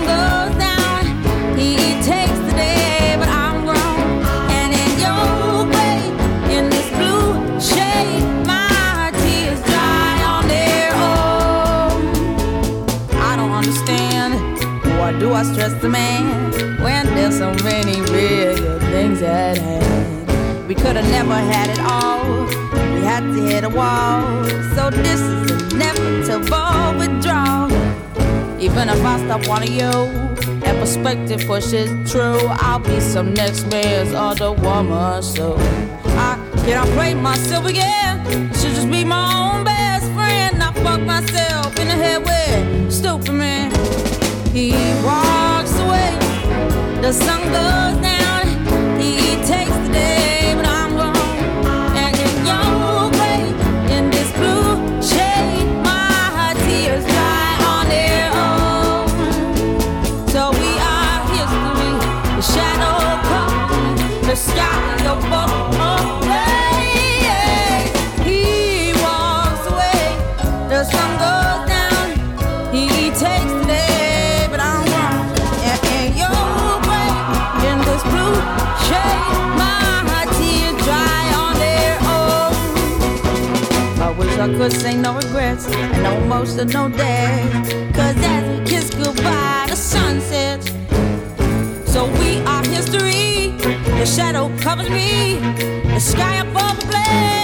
Do the man when there's so many bigger things at hand? We could have never had it all. We had to hit a wall. So this is inevitable withdrawal. Even if I stop wanting you, that perspective pushes true. I'll be some next man's other woman. So I cannot play myself again. I should just be my own sun goes down. Could say no regrets and no emotional day. Cause as we kiss goodbye, the sun sets. So we are history. The shadow covers me. The sky above the blaze,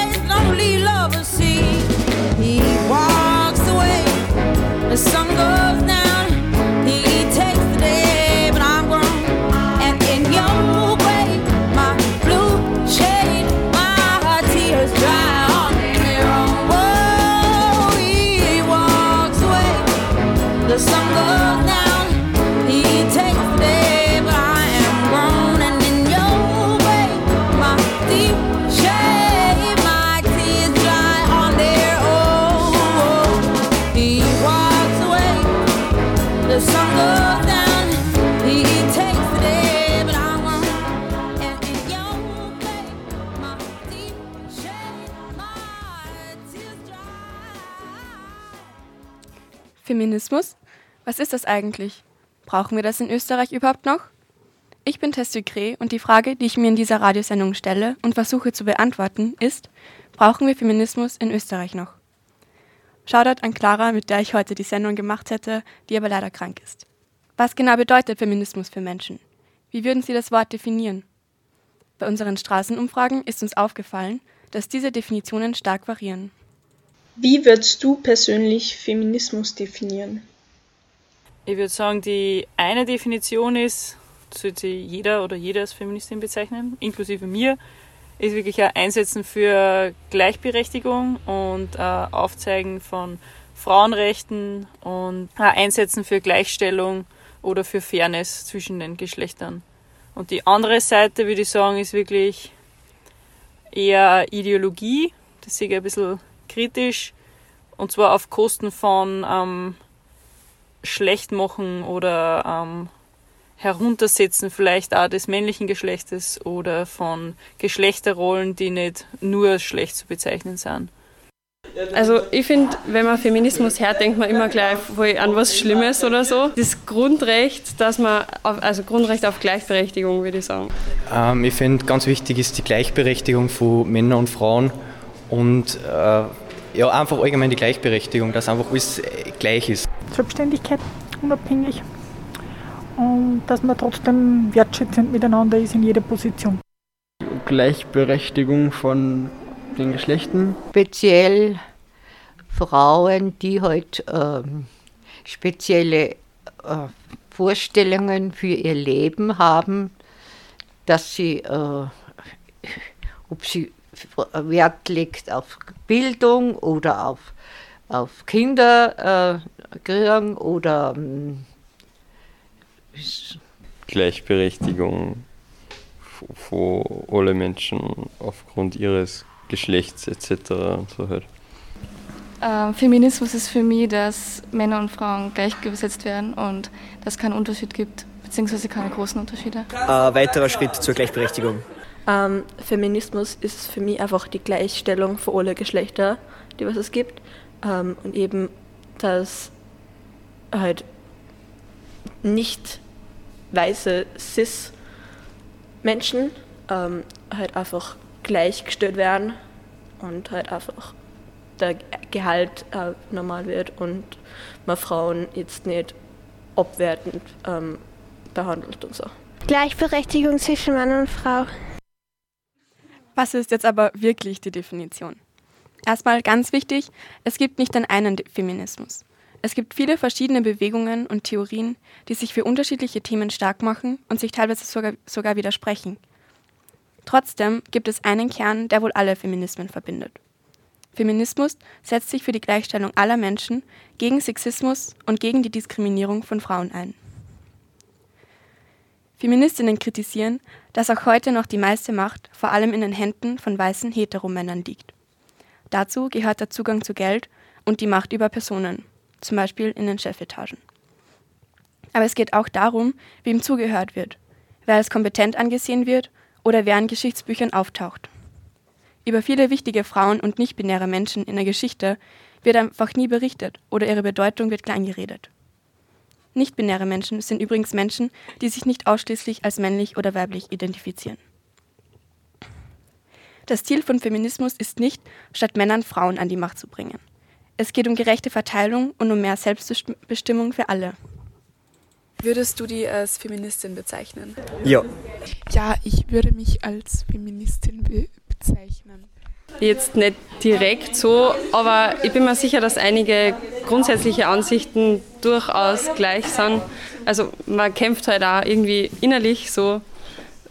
Feminismus? Was ist das eigentlich? Brauchen wir das in Österreich überhaupt noch? Ich bin Tess Ducré und die Frage, die ich mir in dieser Radiosendung stelle und versuche zu beantworten, ist, brauchen wir Feminismus in Österreich noch? Shoutout an Clara, mit der ich heute die Sendung gemacht hätte, die aber leider krank ist. Was genau bedeutet Feminismus für Menschen? Wie würden Sie das Wort definieren? Bei unseren Straßenumfragen ist uns aufgefallen, dass diese Definitionen stark variieren. Wie würdest du persönlich Feminismus definieren? Ich würde sagen, die eine Definition ist, sollte jeder oder jede als Feministin bezeichnen, inklusive mir, ist wirklich ein Einsetzen für Gleichberechtigung und äh, Aufzeigen von Frauenrechten und ein Einsetzen für Gleichstellung oder für Fairness zwischen den Geschlechtern. Und die andere Seite, würde ich sagen, ist wirklich eher Ideologie. Das sehe ich ein bisschen kritisch. Und zwar auf Kosten von ähm, Schlechtmachen oder ähm, Heruntersetzen vielleicht auch des männlichen Geschlechtes oder von Geschlechterrollen, die nicht nur schlecht zu bezeichnen sind. Also ich finde, wenn man Feminismus hört, denkt man immer gleich an was Schlimmes oder so. Das Grundrecht, dass man auf, also Grundrecht auf Gleichberechtigung, würde ich sagen. Ähm, ich finde, ganz wichtig ist die Gleichberechtigung von Männern und Frauen und äh, ja, einfach allgemein die Gleichberechtigung, dass einfach alles äh, gleich ist. Selbstständigkeit, unabhängig und dass man trotzdem wertschätzend miteinander ist in jeder Position. Gleichberechtigung von den Geschlechtern. Speziell Frauen, die halt ähm, spezielle äh, Vorstellungen für ihr Leben haben, dass sie, äh, ob sie Wert legt auf Bildung oder auf, auf Kinder äh, kriegen oder ähm, Gleichberechtigung von alle Menschen aufgrund ihres Geschlechts etc. Und so halt. Ähm, Feminismus ist für mich, dass Männer und Frauen gleichgesetzt werden und dass es keinen Unterschied gibt, beziehungsweise keine großen Unterschiede. Ein weiterer Schritt zur Gleichberechtigung. Ähm, Feminismus ist für mich einfach die Gleichstellung für alle Geschlechter, die was es gibt. Ähm, und eben, dass halt nicht weiße Cis-Menschen ähm, halt einfach gleichgestellt werden und halt einfach der Gehalt äh, normal wird und man Frauen jetzt nicht abwertend ähm, behandelt und so. Gleichberechtigung zwischen Mann und Frau. Was ist jetzt aber wirklich die Definition? Erstmal ganz wichtig, es gibt nicht den einen Feminismus. Es gibt viele verschiedene Bewegungen und Theorien, die sich für unterschiedliche Themen stark machen und sich teilweise sogar, sogar widersprechen. Trotzdem gibt es einen Kern, der wohl alle Feminismen verbindet. Feminismus setzt sich für die Gleichstellung aller Menschen, gegen Sexismus und gegen die Diskriminierung von Frauen ein. Feministinnen kritisieren, dass auch heute noch die meiste Macht vor allem in den Händen von weißen Heteromännern liegt. Dazu gehört der Zugang zu Geld und die Macht über Personen, zum Beispiel in den Chefetagen. Aber es geht auch darum, wem zugehört wird, wer als kompetent angesehen wird oder wer in Geschichtsbüchern auftaucht. Über viele wichtige Frauen und nicht-binäre Menschen in der Geschichte wird einfach nie berichtet oder ihre Bedeutung wird kleingeredet. Nicht-binäre Menschen sind übrigens Menschen, die sich nicht ausschließlich als männlich oder weiblich identifizieren. Das Ziel von Feminismus ist nicht, statt Männern Frauen an die Macht zu bringen. Es geht um gerechte Verteilung und um mehr Selbstbestimmung für alle. Würdest du die als Feministin bezeichnen? Ja. Ja, ich würde mich als Feministin be bezeichnen. Jetzt nicht direkt so, aber ich bin mir sicher, dass einige grundsätzliche Ansichten durchaus gleich sind. Also man kämpft halt auch irgendwie innerlich so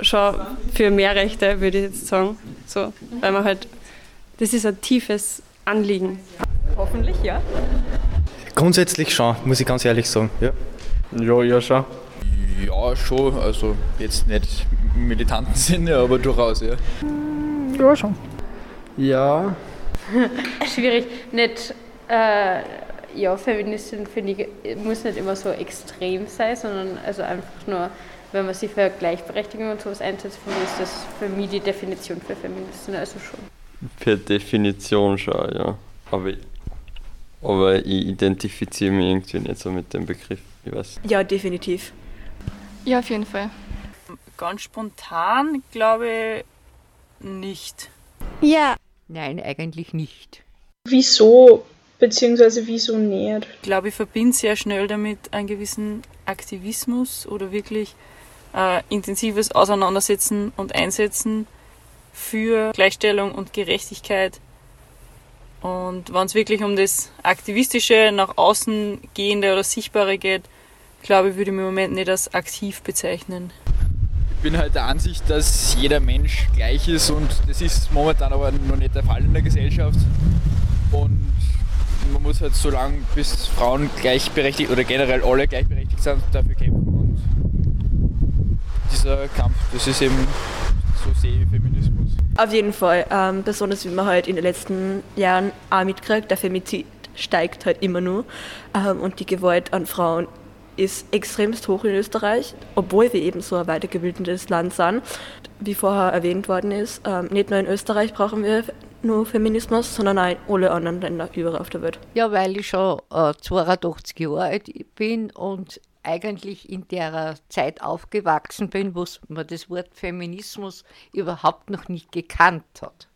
schon für mehr Rechte, würde ich jetzt sagen. So, weil man halt, das ist ein tiefes Anliegen. Hoffentlich, ja. Grundsätzlich schon, muss ich ganz ehrlich sagen. Ja, ja, ja schon. Ja, schon. Also jetzt nicht im militanten Sinne, aber durchaus, ja. Ja, schon. Ja. Schwierig. Nicht, äh, ja, Feministin finde ich, muss nicht immer so extrem sein, sondern also einfach nur, wenn man sich für Gleichberechtigung und sowas einsetzt, finde ich, ist das für mich die Definition für Feministin, also schon. Per Definition schon, ja. Aber, aber ich identifiziere mich irgendwie nicht so mit dem Begriff. Ich weiß. Ja, definitiv. Ja, auf jeden Fall. Ganz spontan glaube ich nicht. Ja. Nein, eigentlich nicht. Wieso, beziehungsweise wieso nicht? Ich glaube, ich verbinde sehr schnell damit einen gewissen Aktivismus oder wirklich äh, intensives Auseinandersetzen und Einsetzen für Gleichstellung und Gerechtigkeit. Und wenn es wirklich um das Aktivistische, nach außen gehende oder Sichtbare geht, glaube ich, würde ich mich im Moment nicht als aktiv bezeichnen. Bin halt der Ansicht, dass jeder Mensch gleich ist und das ist momentan aber noch nicht der Fall in der Gesellschaft. Und man muss halt so lange, bis Frauen gleichberechtigt oder generell alle gleichberechtigt sind, dafür kämpfen. Und dieser Kampf, das ist eben so sehe ich Feminismus. Auf jeden Fall. Ähm, besonders wie man halt in den letzten Jahren auch mitkriegt, der Femizid steigt halt immer nur. Ähm, und die Gewalt an Frauen ist extremst hoch in Österreich, obwohl wir eben so ein weitergebildetes Land sind. Wie vorher erwähnt worden ist, ähm, nicht nur in Österreich brauchen wir nur Feminismus, sondern auch in alle anderen Länder überall auf der Welt. Ja, weil ich schon äh, 82 Jahre alt bin und eigentlich in der Zeit aufgewachsen bin, wo man das Wort Feminismus überhaupt noch nicht gekannt hat.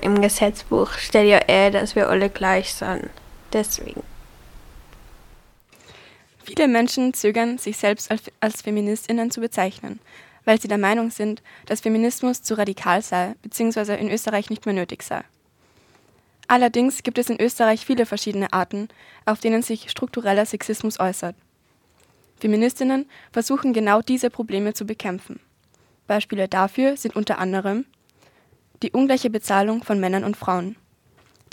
Im Gesetzbuch steht ja eh, dass wir alle gleich sind. Deswegen. Viele Menschen zögern, sich selbst als Feministinnen zu bezeichnen, weil sie der Meinung sind, dass Feminismus zu radikal sei bzw. in Österreich nicht mehr nötig sei. Allerdings gibt es in Österreich viele verschiedene Arten, auf denen sich struktureller Sexismus äußert. Feministinnen versuchen genau diese Probleme zu bekämpfen. Beispiele dafür sind unter anderem die ungleiche Bezahlung von Männern und Frauen,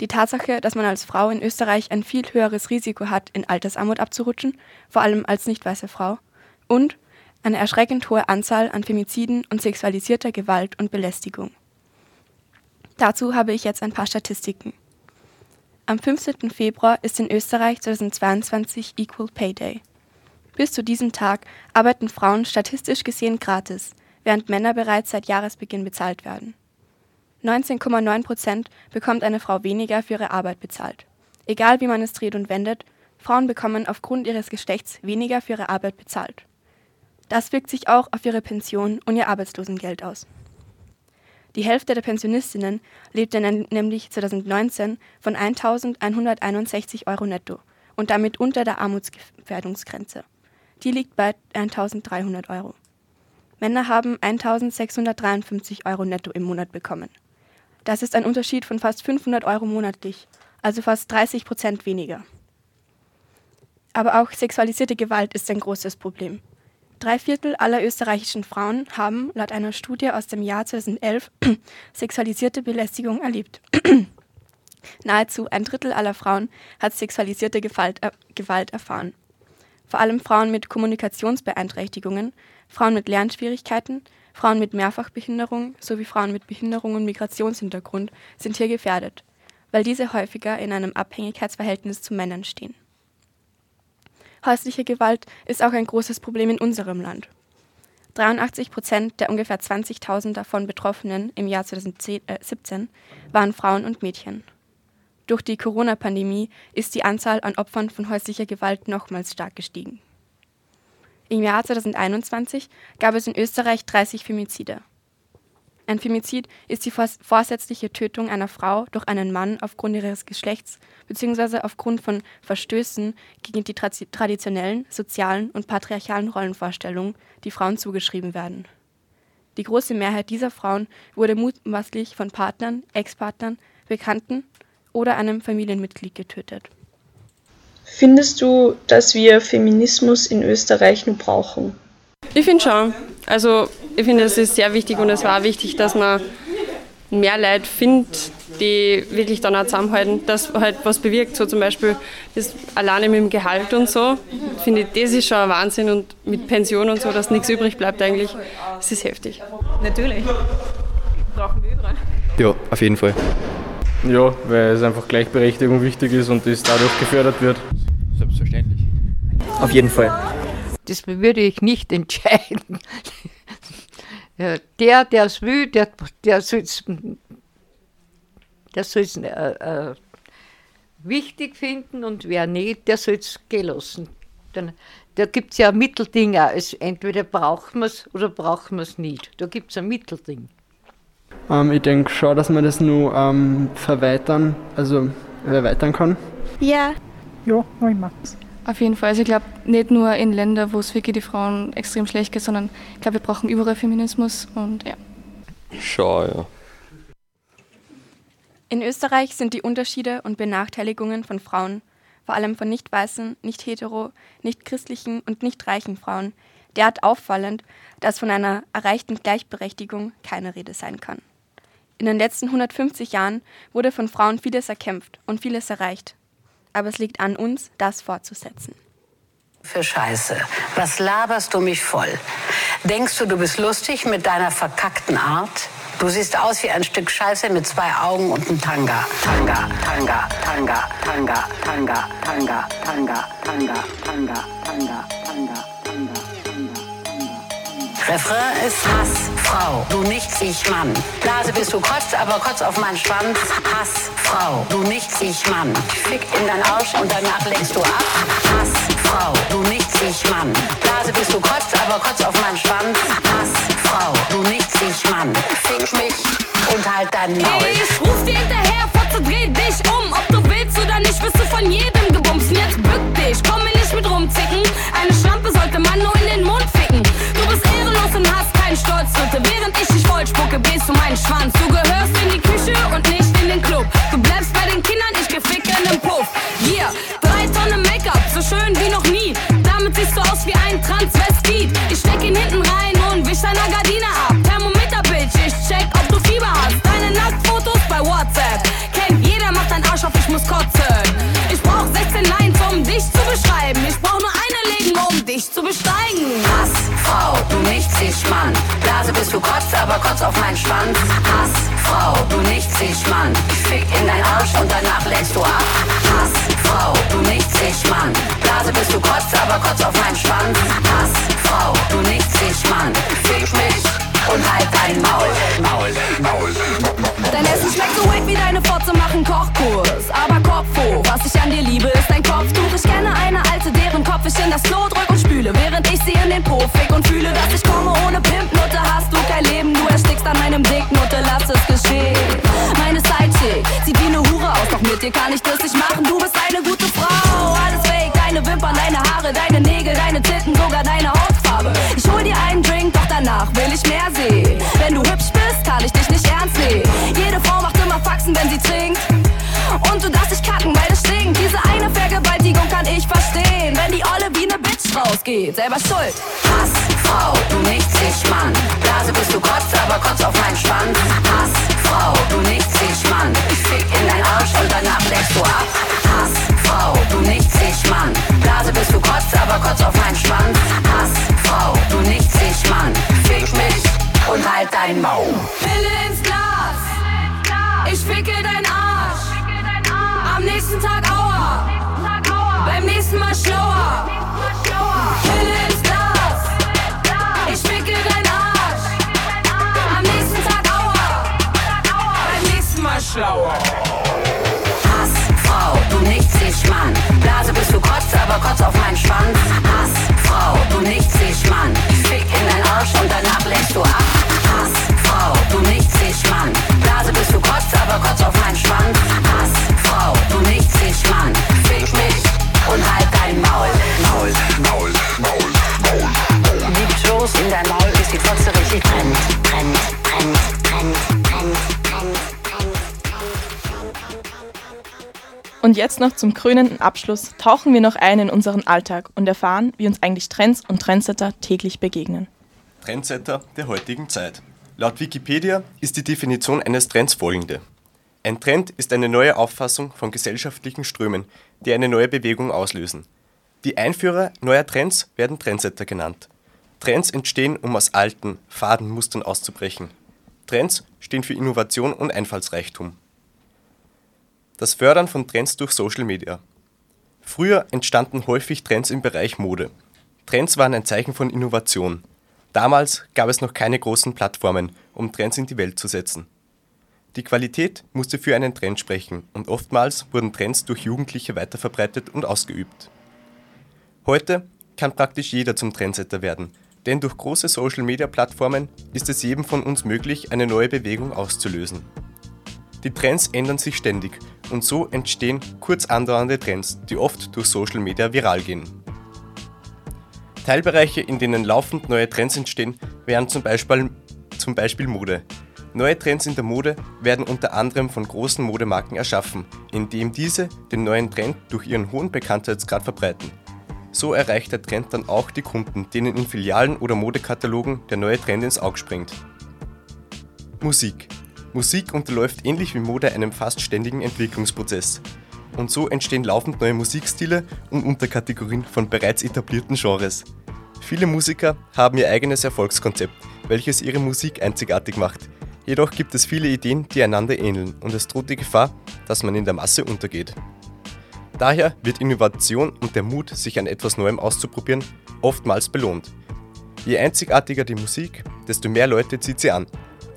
die Tatsache, dass man als Frau in Österreich ein viel höheres Risiko hat, in Altersarmut abzurutschen, vor allem als nicht weiße Frau, und eine erschreckend hohe Anzahl an Femiziden und sexualisierter Gewalt und Belästigung. Dazu habe ich jetzt ein paar Statistiken. Am 15. Februar ist in Österreich 2022 Equal Pay Day. Bis zu diesem Tag arbeiten Frauen statistisch gesehen gratis, während Männer bereits seit Jahresbeginn bezahlt werden. 19,9 Prozent bekommt eine Frau weniger für ihre Arbeit bezahlt. Egal wie man es dreht und wendet, Frauen bekommen aufgrund ihres Geschlechts weniger für ihre Arbeit bezahlt. Das wirkt sich auch auf ihre Pension und ihr Arbeitslosengeld aus. Die Hälfte der Pensionistinnen lebte nämlich 2019 von 1.161 Euro netto und damit unter der Armutsgefährdungsgrenze. Die liegt bei 1.300 Euro. Männer haben 1.653 Euro netto im Monat bekommen. Das ist ein Unterschied von fast 500 Euro monatlich, also fast 30 Prozent weniger. Aber auch sexualisierte Gewalt ist ein großes Problem. Drei Viertel aller österreichischen Frauen haben laut einer Studie aus dem Jahr 2011 sexualisierte Belästigung erlebt. Nahezu ein Drittel aller Frauen hat sexualisierte Gewalt, äh, Gewalt erfahren. Vor allem Frauen mit Kommunikationsbeeinträchtigungen, Frauen mit Lernschwierigkeiten, Frauen mit Mehrfachbehinderung sowie Frauen mit Behinderung und Migrationshintergrund sind hier gefährdet, weil diese häufiger in einem Abhängigkeitsverhältnis zu Männern stehen. Häusliche Gewalt ist auch ein großes Problem in unserem Land. 83 Prozent der ungefähr 20.000 davon Betroffenen im Jahr 2017 äh, waren Frauen und Mädchen. Durch die Corona-Pandemie ist die Anzahl an Opfern von häuslicher Gewalt nochmals stark gestiegen. Im Jahr 2021 gab es in Österreich 30 Femizide. Ein Femizid ist die vorsätzliche Tötung einer Frau durch einen Mann aufgrund ihres Geschlechts bzw. aufgrund von Verstößen gegen die traditionellen, sozialen und patriarchalen Rollenvorstellungen, die Frauen zugeschrieben werden. Die große Mehrheit dieser Frauen wurde mutmaßlich von Partnern, Ex-Partnern, Bekannten oder einem Familienmitglied getötet. Findest du, dass wir Feminismus in Österreich nur brauchen? Ich finde schon. Also ich finde, es ist sehr wichtig und es war wichtig, dass man mehr Leute findet, die wirklich dann auch zusammenhalten, dass halt was bewirkt. So zum Beispiel das alleine mit dem Gehalt und so. Finde ich, das ist schon ein Wahnsinn und mit Pension und so, dass nichts übrig bleibt eigentlich. Das ist heftig. Natürlich. Brauchen wir dran. Ja, auf jeden Fall. Ja, weil es einfach Gleichberechtigung wichtig ist und das dadurch gefördert wird. Selbstverständlich. Auf jeden Fall. Das würde ich nicht entscheiden. Der, der es will, der, der soll es der soll's, äh, äh, wichtig finden und wer nicht, der soll es gelassen. Dann, da gibt es ja ein Mittelding auch. Es, entweder brauchen wir es oder brauchen wir es nicht. Da gibt es ein Mittelding. Ähm, ich denke schon, dass man das nur ähm, verweitern, also erweitern kann. Ja. Ja, ich mag's. Auf jeden Fall. Also ich glaube, nicht nur in Ländern, wo es wirklich die Frauen extrem schlecht geht, sondern ich glaube, wir brauchen überall Feminismus und ja. Schau, ja. In Österreich sind die Unterschiede und Benachteiligungen von Frauen, vor allem von nicht weißen, nicht hetero, nicht christlichen und nicht reichen Frauen, derart auffallend, dass von einer erreichten Gleichberechtigung keine Rede sein kann. In den letzten 150 Jahren wurde von Frauen vieles erkämpft und vieles erreicht. Aber es liegt an uns, das fortzusetzen. Für Scheiße. Was laberst du mich voll? Denkst du, du bist lustig mit deiner verkackten Art? Du siehst aus wie ein Stück Scheiße mit zwei Augen und einem Tanga. Tanga, Tanga, Tanga, Tanga, Tanga, Tanga, Tanga, Tanga, Tanga, Tanga, Tanga. Refrain ist Hass, Frau, du nicht, ich Mann. Blase bist du kotzt, aber kotz auf meinen Schwanz. Hass, Frau, du nicht, ich Mann. Fick in dein Arsch und danach lenkst du ab. Hass, Frau, du nicht, ich Mann. Blase bist du kotzt, aber kotz auf meinen Schwanz. Hass, Frau, du nicht, ich Mann. Fick mich und halt deinen Maul. Ich ruf dir hinterher, Fotze, dreh dich um. Ob du willst oder nicht, wirst du von jedem gebumst. Jetzt bück dich, komm mir nicht mit rumzicken. Eine Schlampe sollte man nur in den Mund bist ehrenlos und hast keinen Stolz. Dritte, während ich dich voll spucke, bist du mein Schwanz. Du gehörst in die Küche und nicht in den Club. Du bleibst bei den Kindern, ich geh in den Puff. Yeah, drei Tonnen Make-up, so schön wie noch nie. Damit siehst du aus wie ein Transvestit. Ich steck ihn hinten rein und wisch deiner Gardine ab. Thermometer, Bitch, ich check, ob du Fieber hast. Deine Nacktfotos bei WhatsApp. Kennt jeder, macht deinen Arsch auf, ich muss kotzen. Ich brauch 16 Lines, um dich zu beschreiben. Ich brauch nur dich zu besteigen. Hass, Frau, du nichts ich Mann. Blase bis du kotzt, aber kotz auf meinen Schwanz. Hass, Frau, du nichts ich Mann. Ich fick in dein Arsch und danach lädst du ab. Hass, Frau, du nichts ich Mann. Blase bis du kotzt, aber kotz auf meinen Schwanz. Hass, Frau, du nichts ich Mann. Fick mich und halt dein Maul. Maul, Maul. Dein Essen schmeckt so wack wie deine Fotze machen Kochkurs. Aber Kopf hoch, was ich an dir liebe, ist dein Kopftuch. Ich kenne eine alte, deren Kopf ich in das Klo drück spüle, während ich sie in den Po fick und fühle, dass ich komme ohne Pimpnutte. Hast du kein Leben, du erstickst an meinem Dicknutte, lass es geschehen. Meine Sidechick sieht wie ne Hure aus, doch mit dir kann ich das nicht machen. Du bist eine gute Frau, alles fake, deine Wimpern, deine Haare, deine Nägel, deine Titten, sogar deine Hautfarbe. Ich hol dir einen Drink, doch danach will ich mehr sehen. Rausgeht, selber schuld. Hass, Frau, du nichts ich Mann. Blase bis du kotzt, aber kotz auf meinen Schwanz. Hass, Frau, du nichts ich Mann. Ich fick in dein Arsch und danach legst du ab. Hass, Frau, du nichts ich Mann. Blase bis du kotzt, aber kotz auf meinen Schwanz. Hass, Frau, du nichts ich Mann. Fick mich und halt dein Maul. Pille ins Glas. Ich ficke dein Arsch. Am nächsten Tag Aua. Beim nächsten Mal schlauer. Schlauer. Hass, Frau, du nichts ich Mann. Blase bis du kotzt, aber kotz auf meinen Schwanz. Hass, Frau, du nichts ich Mann. Ich fick in dein Arsch und danach legst du ab. Hass, Frau, du nichts ich Mann. Blase bis du kotzt, aber kotz auf meinen Schwanz. Hass, Frau, du nichts ich Mann. Fick mich und halt dein Maul. Maul, Maul, Maul, Maul. Liegt los in dein Maul, bis die Fotze richtig brennt, Und jetzt noch zum krönenden Abschluss tauchen wir noch ein in unseren Alltag und erfahren, wie uns eigentlich Trends und Trendsetter täglich begegnen. Trendsetter der heutigen Zeit. Laut Wikipedia ist die Definition eines Trends folgende. Ein Trend ist eine neue Auffassung von gesellschaftlichen Strömen, die eine neue Bewegung auslösen. Die Einführer neuer Trends werden Trendsetter genannt. Trends entstehen, um aus alten, faden Mustern auszubrechen. Trends stehen für Innovation und Einfallsreichtum. Das Fördern von Trends durch Social Media. Früher entstanden häufig Trends im Bereich Mode. Trends waren ein Zeichen von Innovation. Damals gab es noch keine großen Plattformen, um Trends in die Welt zu setzen. Die Qualität musste für einen Trend sprechen und oftmals wurden Trends durch Jugendliche weiterverbreitet und ausgeübt. Heute kann praktisch jeder zum Trendsetter werden, denn durch große Social-Media-Plattformen ist es jedem von uns möglich, eine neue Bewegung auszulösen. Die Trends ändern sich ständig und so entstehen kurz andauernde Trends, die oft durch Social Media viral gehen. Teilbereiche, in denen laufend neue Trends entstehen, wären zum Beispiel, zum Beispiel Mode. Neue Trends in der Mode werden unter anderem von großen Modemarken erschaffen, indem diese den neuen Trend durch ihren hohen Bekanntheitsgrad verbreiten. So erreicht der Trend dann auch die Kunden, denen in Filialen oder Modekatalogen der neue Trend ins Auge springt. Musik. Musik unterläuft ähnlich wie Mode einem fast ständigen Entwicklungsprozess. Und so entstehen laufend neue Musikstile und Unterkategorien von bereits etablierten Genres. Viele Musiker haben ihr eigenes Erfolgskonzept, welches ihre Musik einzigartig macht. Jedoch gibt es viele Ideen, die einander ähneln und es droht die Gefahr, dass man in der Masse untergeht. Daher wird Innovation und der Mut, sich an etwas Neuem auszuprobieren, oftmals belohnt. Je einzigartiger die Musik, desto mehr Leute zieht sie an.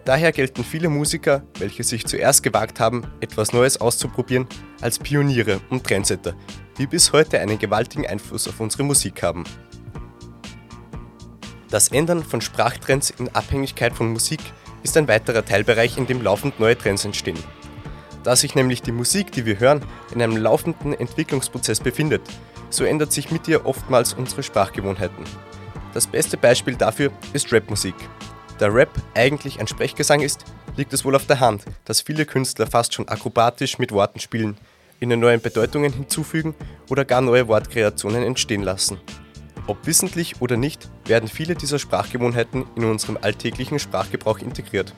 Daher gelten viele Musiker, welche sich zuerst gewagt haben, etwas Neues auszuprobieren, als Pioniere und Trendsetter, die bis heute einen gewaltigen Einfluss auf unsere Musik haben. Das Ändern von Sprachtrends in Abhängigkeit von Musik ist ein weiterer Teilbereich, in dem laufend neue Trends entstehen. Da sich nämlich die Musik, die wir hören, in einem laufenden Entwicklungsprozess befindet, so ändert sich mit ihr oftmals unsere Sprachgewohnheiten. Das beste Beispiel dafür ist Rapmusik. Da Rap eigentlich ein Sprechgesang ist, liegt es wohl auf der Hand, dass viele Künstler fast schon akrobatisch mit Worten spielen, ihnen neue Bedeutungen hinzufügen oder gar neue Wortkreationen entstehen lassen. Ob wissentlich oder nicht, werden viele dieser Sprachgewohnheiten in unserem alltäglichen Sprachgebrauch integriert.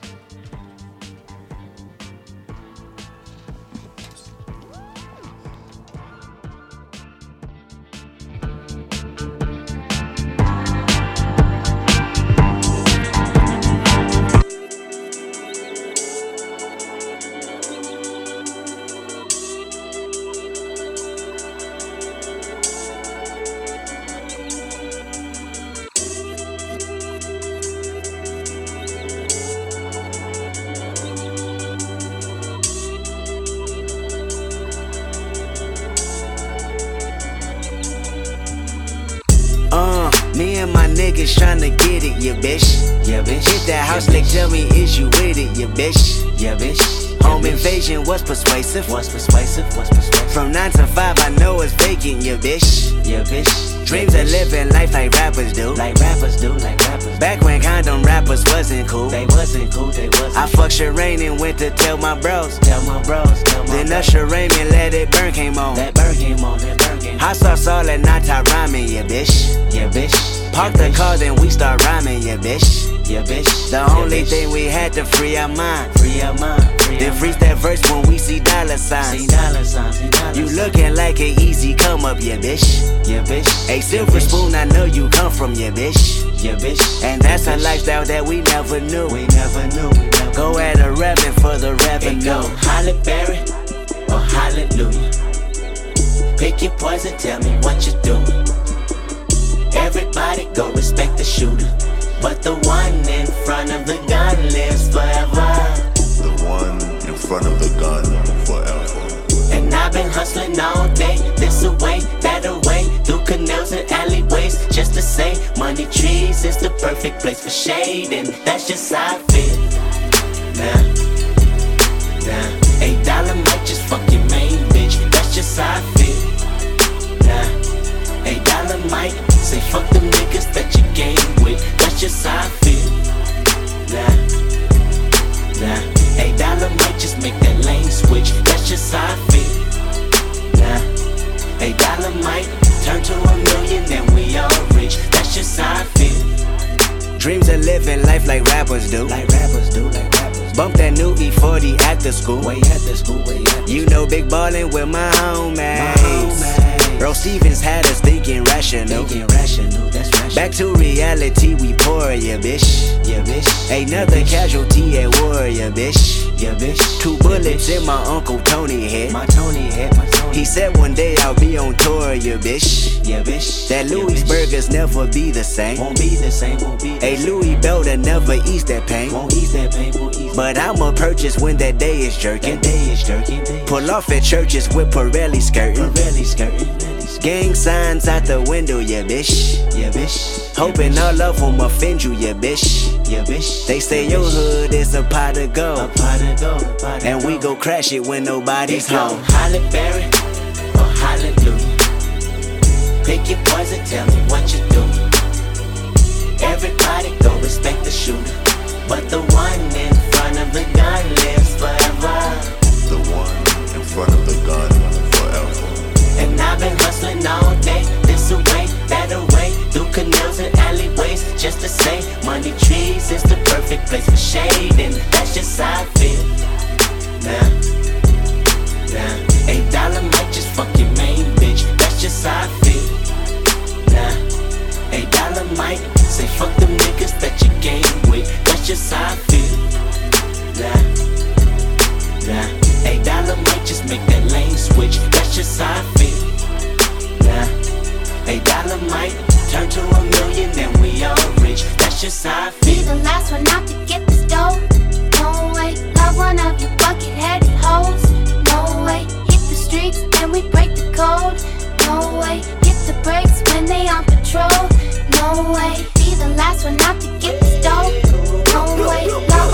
That tell me, is you with it, yeah, bitch. Yeah, bitch. Home invasion was persuasive. Was persuasive. Was persuasive. From nine to five, I know it's vacant, yeah, bitch. Yeah, bitch. Dreams of living life like rappers do. Like rappers do, like rappers. Back when condom rappers wasn't cool. They wasn't cool, they wasn't. I fucked Shireen and went to tell my bros. Tell my bros, tell my Then Usher Raymond let it burn came on. That burn came on, that burn came on. Hot sauce all at night, I rhyming, yeah, bitch. Yeah, bitch. Park the car, then we start rhyming, yeah, bitch. Yeah, bitch. The only thing we had to free our mind. Free our mind. Then freeze that verse when we see dollar signs. See dollar signs. See dollar you looking like an easy come up, yeah, bitch. Yeah, bitch. A silver spoon, I know you come from, yeah, bitch. Yeah, bitch. And that's a lifestyle that we never knew. We never knew. We never go at a revenue for the revenue. Go Holly Berry or Hallelujah. Pick your poison, tell me what you doing. Everybody go respect the shooter. But the one in front of the gun lives forever. The one in front of the gun forever. And I've been hustling all day, this away, that away, through canals and alleyways, just to say, money trees is the perfect place for shade, and that's just how I feel. Nah, nah, eight dollar might just fuck your main bitch, that's just how I feel. Nah, eight dollar might say fuck them niggas that you game with, just how I feel. Nah, nah, eight dollar might just make that lane switch, that's just how I feel. Nah, eight dollar might turn to a million, then we all rich, that's just how I feel. Dreams of living life like rappers do. Like rappers do, like rappers. Bump that new E40 after school. Way after school, way after You know, big ballin' with my homies. Earl Stevens had us thinking rational. Thinking rational, that's rational. Back to reality, we pour, yeah, bitch. Yeah, bitch. Another casualty at war, yeah, bitch. Yeah, bitch. Two bullets in my Uncle Tony head. My Tony head, my Tony. He said one day I'll be on tour, yeah, bitch. Yeah, bitch. That Louis burgers never be the same. Won't be the same, won't be the A Louis Belder never ease that pain. Won't ease that pain, won't ease But I'ma purchase when that day is jerking. That day is jerking. Pull off at churches with Pirelli skirting. Pirelli skirting. Gang signs out the window, yeah, bitch. Yeah, bitch. Hoping all of them offend you, yeah, bitch. Yeah, bitch. They say your hood is a pot of gold. A pot of gold. pot of And we go crash it when nobody's home. Holly Berry or Hallelujah. Pick your poison, tell me what you do. Everybody go respect the shooter. But the one in front of the gun lives forever. The one in front of the gun forever. And I've been hustling all day, this away, that away, through canals and alleyways, just to say, money trees is the perfect place for shade, and that's just how I feel. Nah, nah, eight dollar might just fuck your main bitch, that's just how I feel. Nah, eight dollar might say fuck them niggas that you game with, that's just how I feel. Nah, nah, eight dollar might just make that lane switch, that's just how I feel. Nah, eight dollar might turn to a million, then we all rich, that's just how I Be feel. the last one out to get this dough. No way, love one of you bucket headed hoes. No way, hit the streets and we break the code. No way, hit the brakes when they on patrol. No way, be the last one out to get this dough. No way, love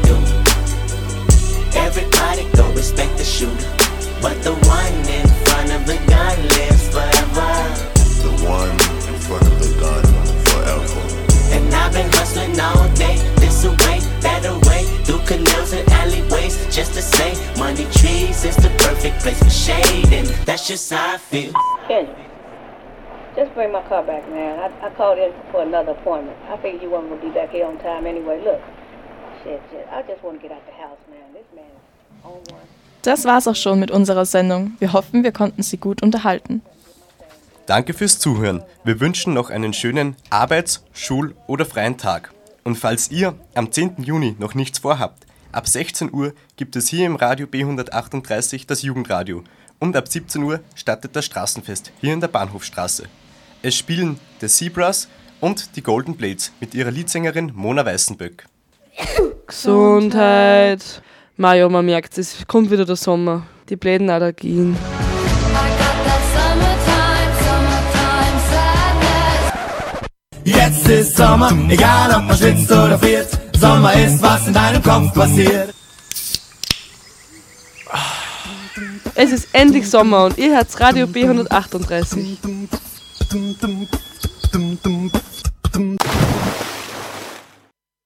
Everybody go respect the shooter. But the one in front of the gun lives forever. The one in front of the gun forever. And I've been hustling all day, this away, that away, through canals and alleyways, just to say, money trees is the perfect place for shade, and that's just how I feel. Kendra, just bring my car back, man. I, I called in for another appointment. I figured you weren't going to be back here on time anyway. Look, shit, shit. I just want to get out the house, Das war's auch schon mit unserer Sendung. Wir hoffen, wir konnten Sie gut unterhalten. Danke fürs Zuhören. Wir wünschen noch einen schönen Arbeits-, Schul- oder freien Tag. Und falls ihr am 10. Juni noch nichts vorhabt, ab 16 Uhr gibt es hier im Radio B138 das Jugendradio und ab 17 Uhr startet das Straßenfest hier in der Bahnhofstraße. Es spielen The Zebras und die Golden Blades mit ihrer Leadsängerin Mona Weißenböck. Gesundheit. Maja, man merkt es, kommt wieder der Sommer. Die bläden Allergien. Jetzt ist Sommer, egal ob man schwitzt oder friert. Sommer ist, was in deinem Kopf passiert. Es ist endlich Sommer und ihr hört Radio B138.